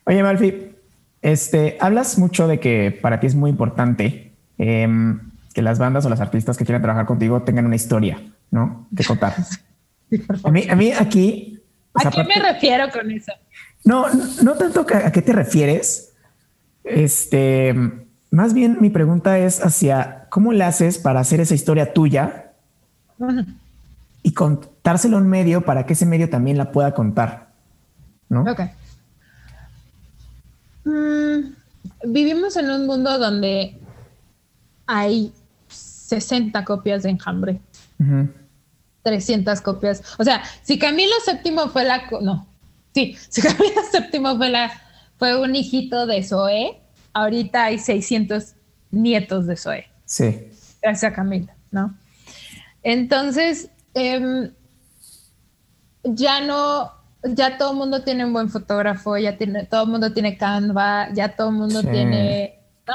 Oye, Malfi, este, hablas mucho de que para ti es muy importante em, que las bandas o las artistas que quieran trabajar contigo tengan una historia, ¿no? Que contar. a, mí, a mí aquí... ¿A qué me refiero con eso? No, no tanto a, a qué te refieres. Este más bien mi pregunta es hacia cómo le haces para hacer esa historia tuya y contárselo a un medio para que ese medio también la pueda contar. ¿no? Ok. Mm, vivimos en un mundo donde hay 60 copias de enjambre. 300 copias. O sea, si Camilo VII fue la... No, sí, si Camilo VII fue la... Fue un hijito de Zoe ahorita hay 600 nietos de Zoe. Sí. Gracias a Camila, ¿no? Entonces, em, ya no, ya todo el mundo tiene un buen fotógrafo, ya tiene, todo el mundo tiene Canva, ya todo el mundo tiene, ¿no?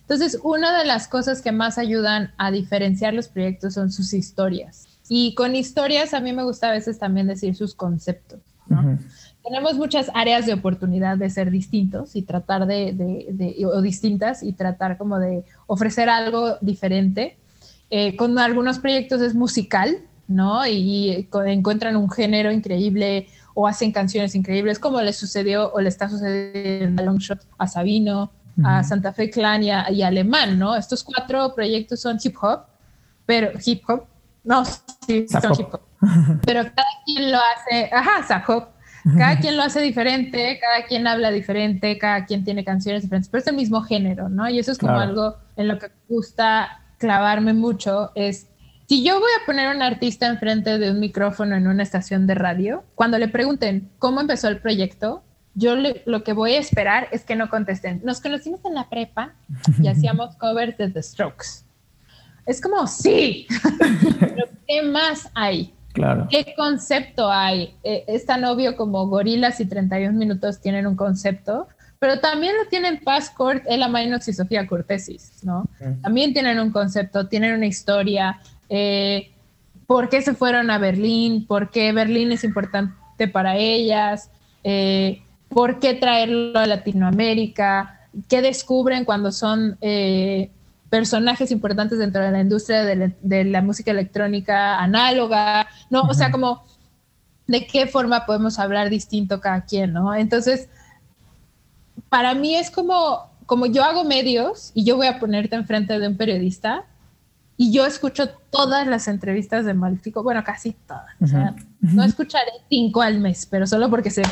Entonces, una de las cosas que más ayudan a diferenciar los proyectos son sus historias. Y con historias a mí me gusta a veces también decir sus conceptos, ¿no? tenemos muchas áreas de oportunidad de ser distintos y tratar de, de, o distintas y tratar como de ofrecer algo diferente. Eh, con algunos proyectos es musical, ¿no? Y, encuentran un género increíble o hacen canciones increíbles, como le sucedió o le está sucediendo a Longshot, a Sabino, a Santa Fe Clan y, a, Alemán, ¿no? Estos cuatro proyectos son hip hop, pero hip hop, no, sí, son hip hop. Pero cada quien lo hace, ajá, Zahop, cada quien lo hace diferente, cada quien habla diferente, cada quien tiene canciones diferentes, pero es el mismo género, ¿no? Y eso es como algo en lo que gusta clavarme mucho, es si yo voy a poner a un artista enfrente de un micrófono en una estación de radio, cuando le pregunten cómo empezó el proyecto, yo lo que voy a esperar es que no contesten. Nos conocimos en la prepa y hacíamos covers de The Strokes. Es como, sí, pero ¿qué más hay? Claro. ¿Qué concepto hay? Eh, es tan obvio como Gorilas y 31 Minutos tienen un concepto, pero también lo tienen Passport, Ella Mainox y Sofía Cortesis, ¿no? También tienen un concepto, tienen una historia. Eh, ¿Por qué se fueron a Berlín? ¿Por qué Berlín es importante para ellas? Eh, ¿Por qué traerlo a Latinoamérica? ¿Qué descubren cuando son personajes importantes dentro de la industria de, la música electrónica análoga, ¿no? O sea, como de qué forma podemos hablar distinto cada quien, ¿no? Entonces, para mí es como, como yo hago medios y yo voy a ponerte enfrente de un periodista y yo escucho todas las entrevistas de Malfico, bueno, casi todas. o sea, no escucharé cinco al mes, pero solo porque se...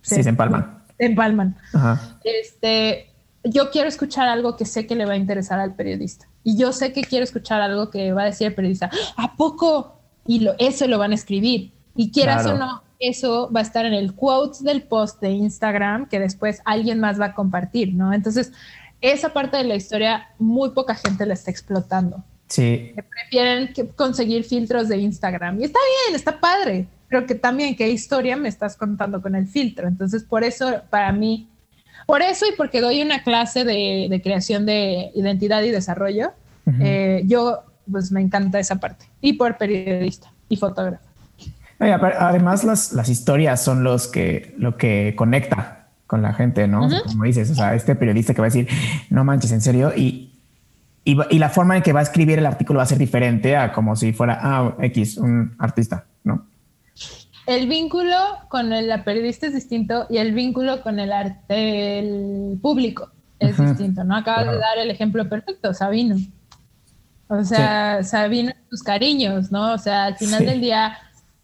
se sí, se empalman. Se empalman. Este, yo quiero escuchar algo que sé que le va a interesar al periodista. Y yo sé que quiero escuchar algo que va a decir el periodista, ¿a poco? Y lo, eso lo van a escribir. Y quieras o no, eso va a estar en el quotes del post de Instagram que después alguien más va a compartir, ¿no? Entonces, esa parte de la historia muy poca gente la está explotando. Sí. prefieren conseguir filtros de Instagram. Y está bien, está padre, pero que también qué historia me estás contando con el filtro. Entonces, por eso, para mí, por eso y porque doy una clase de, creación de identidad y desarrollo, eh, yo pues me encanta esa parte. Y por periodista y fotógrafo. además, las, las historias son los que, lo que conecta con la gente, ¿no? como dices, o sea, este periodista que va a decir, no manches, en serio, y, y, la forma en que va a escribir el artículo va a ser diferente a como si fuera, ah, X, un artista, ¿no? El vínculo con el, periodista es distinto y el vínculo con el arte, el público es distinto, ¿no? Acaba de dar el ejemplo perfecto, Sabino. O sea, Sabino, sus cariños, ¿no? O sea, al final del día,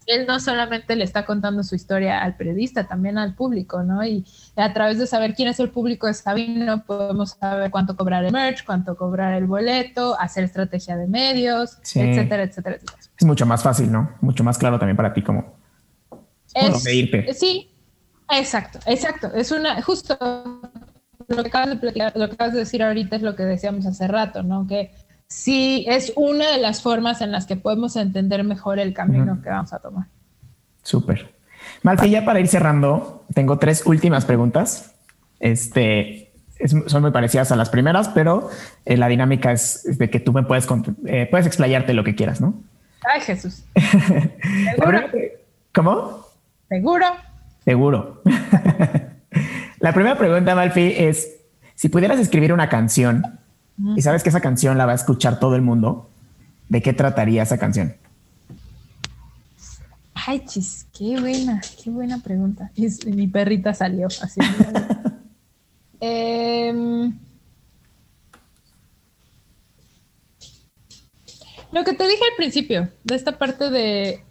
él no solamente le está contando su historia al periodista, también al público, ¿no? Y a través de saber quién es el público de Sabino, podemos saber cuánto cobrar el merch, cuánto cobrar el boleto, hacer estrategia de medios, etcétera, etcétera, etcétera. Es mucho más fácil, ¿no? Mucho más claro también para ti como Sí, exacto, exacto. Es una, justo lo que acabas de lo que acabas de decir ahorita es lo que decíamos hace rato, ¿no? Que sí es una de las formas en las que podemos entender mejor el camino que vamos a tomar. Súper. Malfi, ya para ir cerrando, tengo tres últimas preguntas. Este, son muy parecidas a las primeras, pero eh, la dinámica es, de que tú me puedes, eh, puedes explayarte lo que quieras, ¿no? Ay, Jesús. ¿Cómo? ¿Seguro? Seguro. la primera pregunta, Malfi, es, si pudieras escribir una canción y sabes que esa canción la va a escuchar todo el mundo, ¿de qué trataría esa canción? Ay, chis, qué buena, qué buena pregunta. mi perrita salió así. Em, lo que te dije al principio, de esta parte de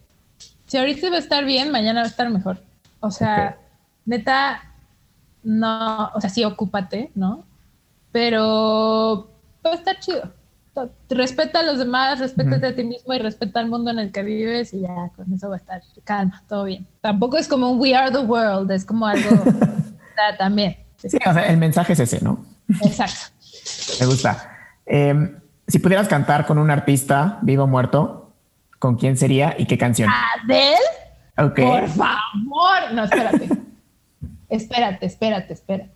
si ahorita va a estar bien, mañana va a estar mejor. O sea, neta, no, o sea, sí, ocúpate, ¿no? Pero va a estar chido. Respeta a los demás, respétate a ti mismo y respeta al mundo en el que vives y ya con eso va a estar calma, todo bien. Tampoco es como un We Are the World, es como algo también. Sí, o sea, el mensaje es ese, ¿no? Exacto. Me gusta. Em, si pudieras cantar con un artista vivo o muerto, ¿con quién sería y qué canción? ¿Adele? Ok. Por favor. No, espérate. espérate, espérate, espérate.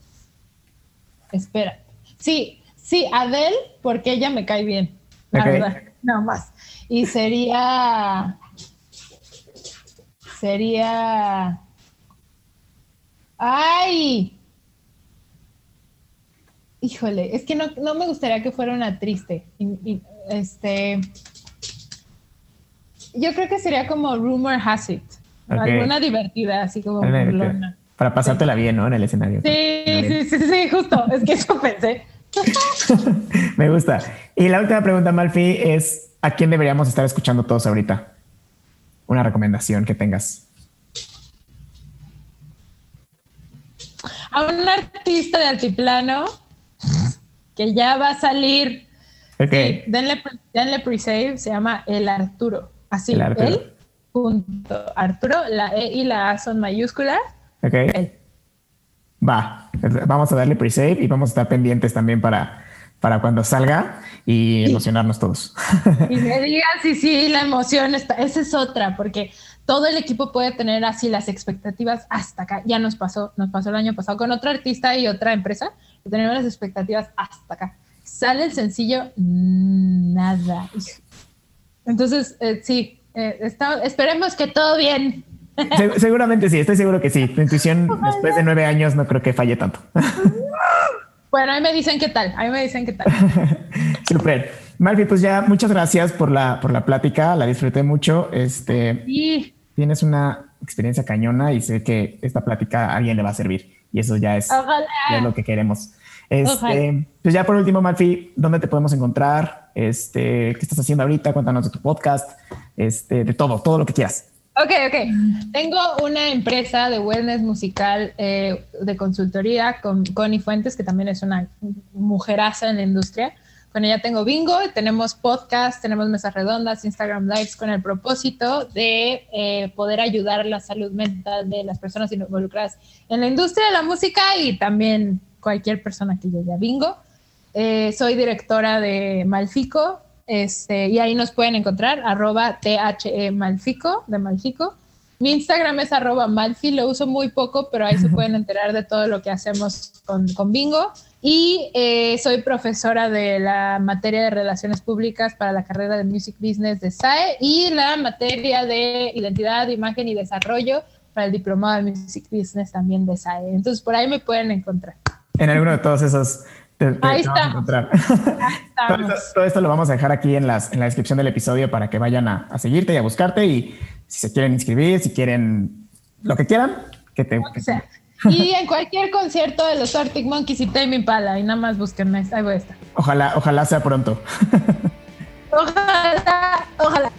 Espérate. Sí, sí, Adele, porque ella me cae bien. La verdad, nada más. Y sería. Sería. ¡Ay! Híjole, es que no, no me gustaría que fuera una triste. este. Yo creo que sería como Rumor Has It. Alguna divertida, así como Para pasártela bien, ¿no? En el escenario. Sí, sí, sí, sí, justo. es que eso pensé. Me gusta. Y la última pregunta, Malfi, es ¿a quién deberíamos estar escuchando todos ahorita? Una recomendación que tengas. A un artista de altiplano que ya va a salir. Ok. denle, denle pre-save, se llama El Arturo. Así, el Arturo. punto Arturo, la E y la A son mayúsculas. Ok. Va, vamos a darle pre-save y vamos a estar pendientes también para, para cuando salga y emocionarnos todos. Y me digan si sí, la emoción está. Esa es otra, porque todo el equipo puede tener así las expectativas hasta acá. Ya nos pasó, nos pasó el año pasado con otra artista y otra empresa, tenemos las expectativas hasta acá. Sale el sencillo, nada. Entonces, eh, sí, eh, esperemos que todo bien. seguramente sí, estoy seguro que sí. Tu intuición después de nueve años no creo que falle tanto. bueno, ahí me dicen qué tal, ahí me dicen qué tal. Super. Malfi, pues ya muchas gracias por la, por la plática, la disfruté mucho. Este, Tienes una experiencia cañona y sé que esta plática a alguien le va a servir y eso ya es, lo que queremos. Este, pues ya por último, Malfi, ¿dónde te podemos encontrar? Este, ¿Qué estás haciendo ahorita? Cuéntanos de tu podcast, este, de todo, todo lo que quieras. Ok, ok. Tengo una empresa de wellness musical eh, de consultoría con Connie Fuentes, que también es una mujeraza en la industria. Con ella tengo bingo, tenemos podcast, tenemos mesas redondas, Instagram Lives con el propósito de eh, poder ayudar a la salud mental de las personas involucradas en la industria de la música y también cualquier persona que llegue a bingo. Eh, soy directora de Malfico este, y ahí nos pueden encontrar, arroba THE Malfico, de Malfico. Mi Instagram es arroba Malfi, lo uso muy poco, pero ahí se pueden enterar de todo lo que hacemos con, con Bingo. Y eh, soy profesora de la materia de Relaciones Públicas para la carrera de Music Business de SAE y la materia de Identidad, Imagen y Desarrollo para el Diplomado de Music Business también de SAE. Entonces, por ahí me pueden encontrar. En alguno de todos esos ahí está. todo, esto, lo vamos a dejar aquí en, las, en la descripción del episodio para que vayan a, a, seguirte y a buscarte y si se quieren inscribir, si quieren lo que quieran, que te... Y en cualquier concierto de los Arctic Monkeys y Tame Impala, y nada más búsquenme, ahí voy a estar. Ojalá, ojalá sea pronto. ojalá, ojalá.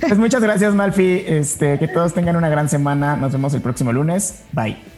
Pues muchas gracias, Malfi. Este, que todos tengan una gran semana. Nos vemos el próximo lunes. Bye.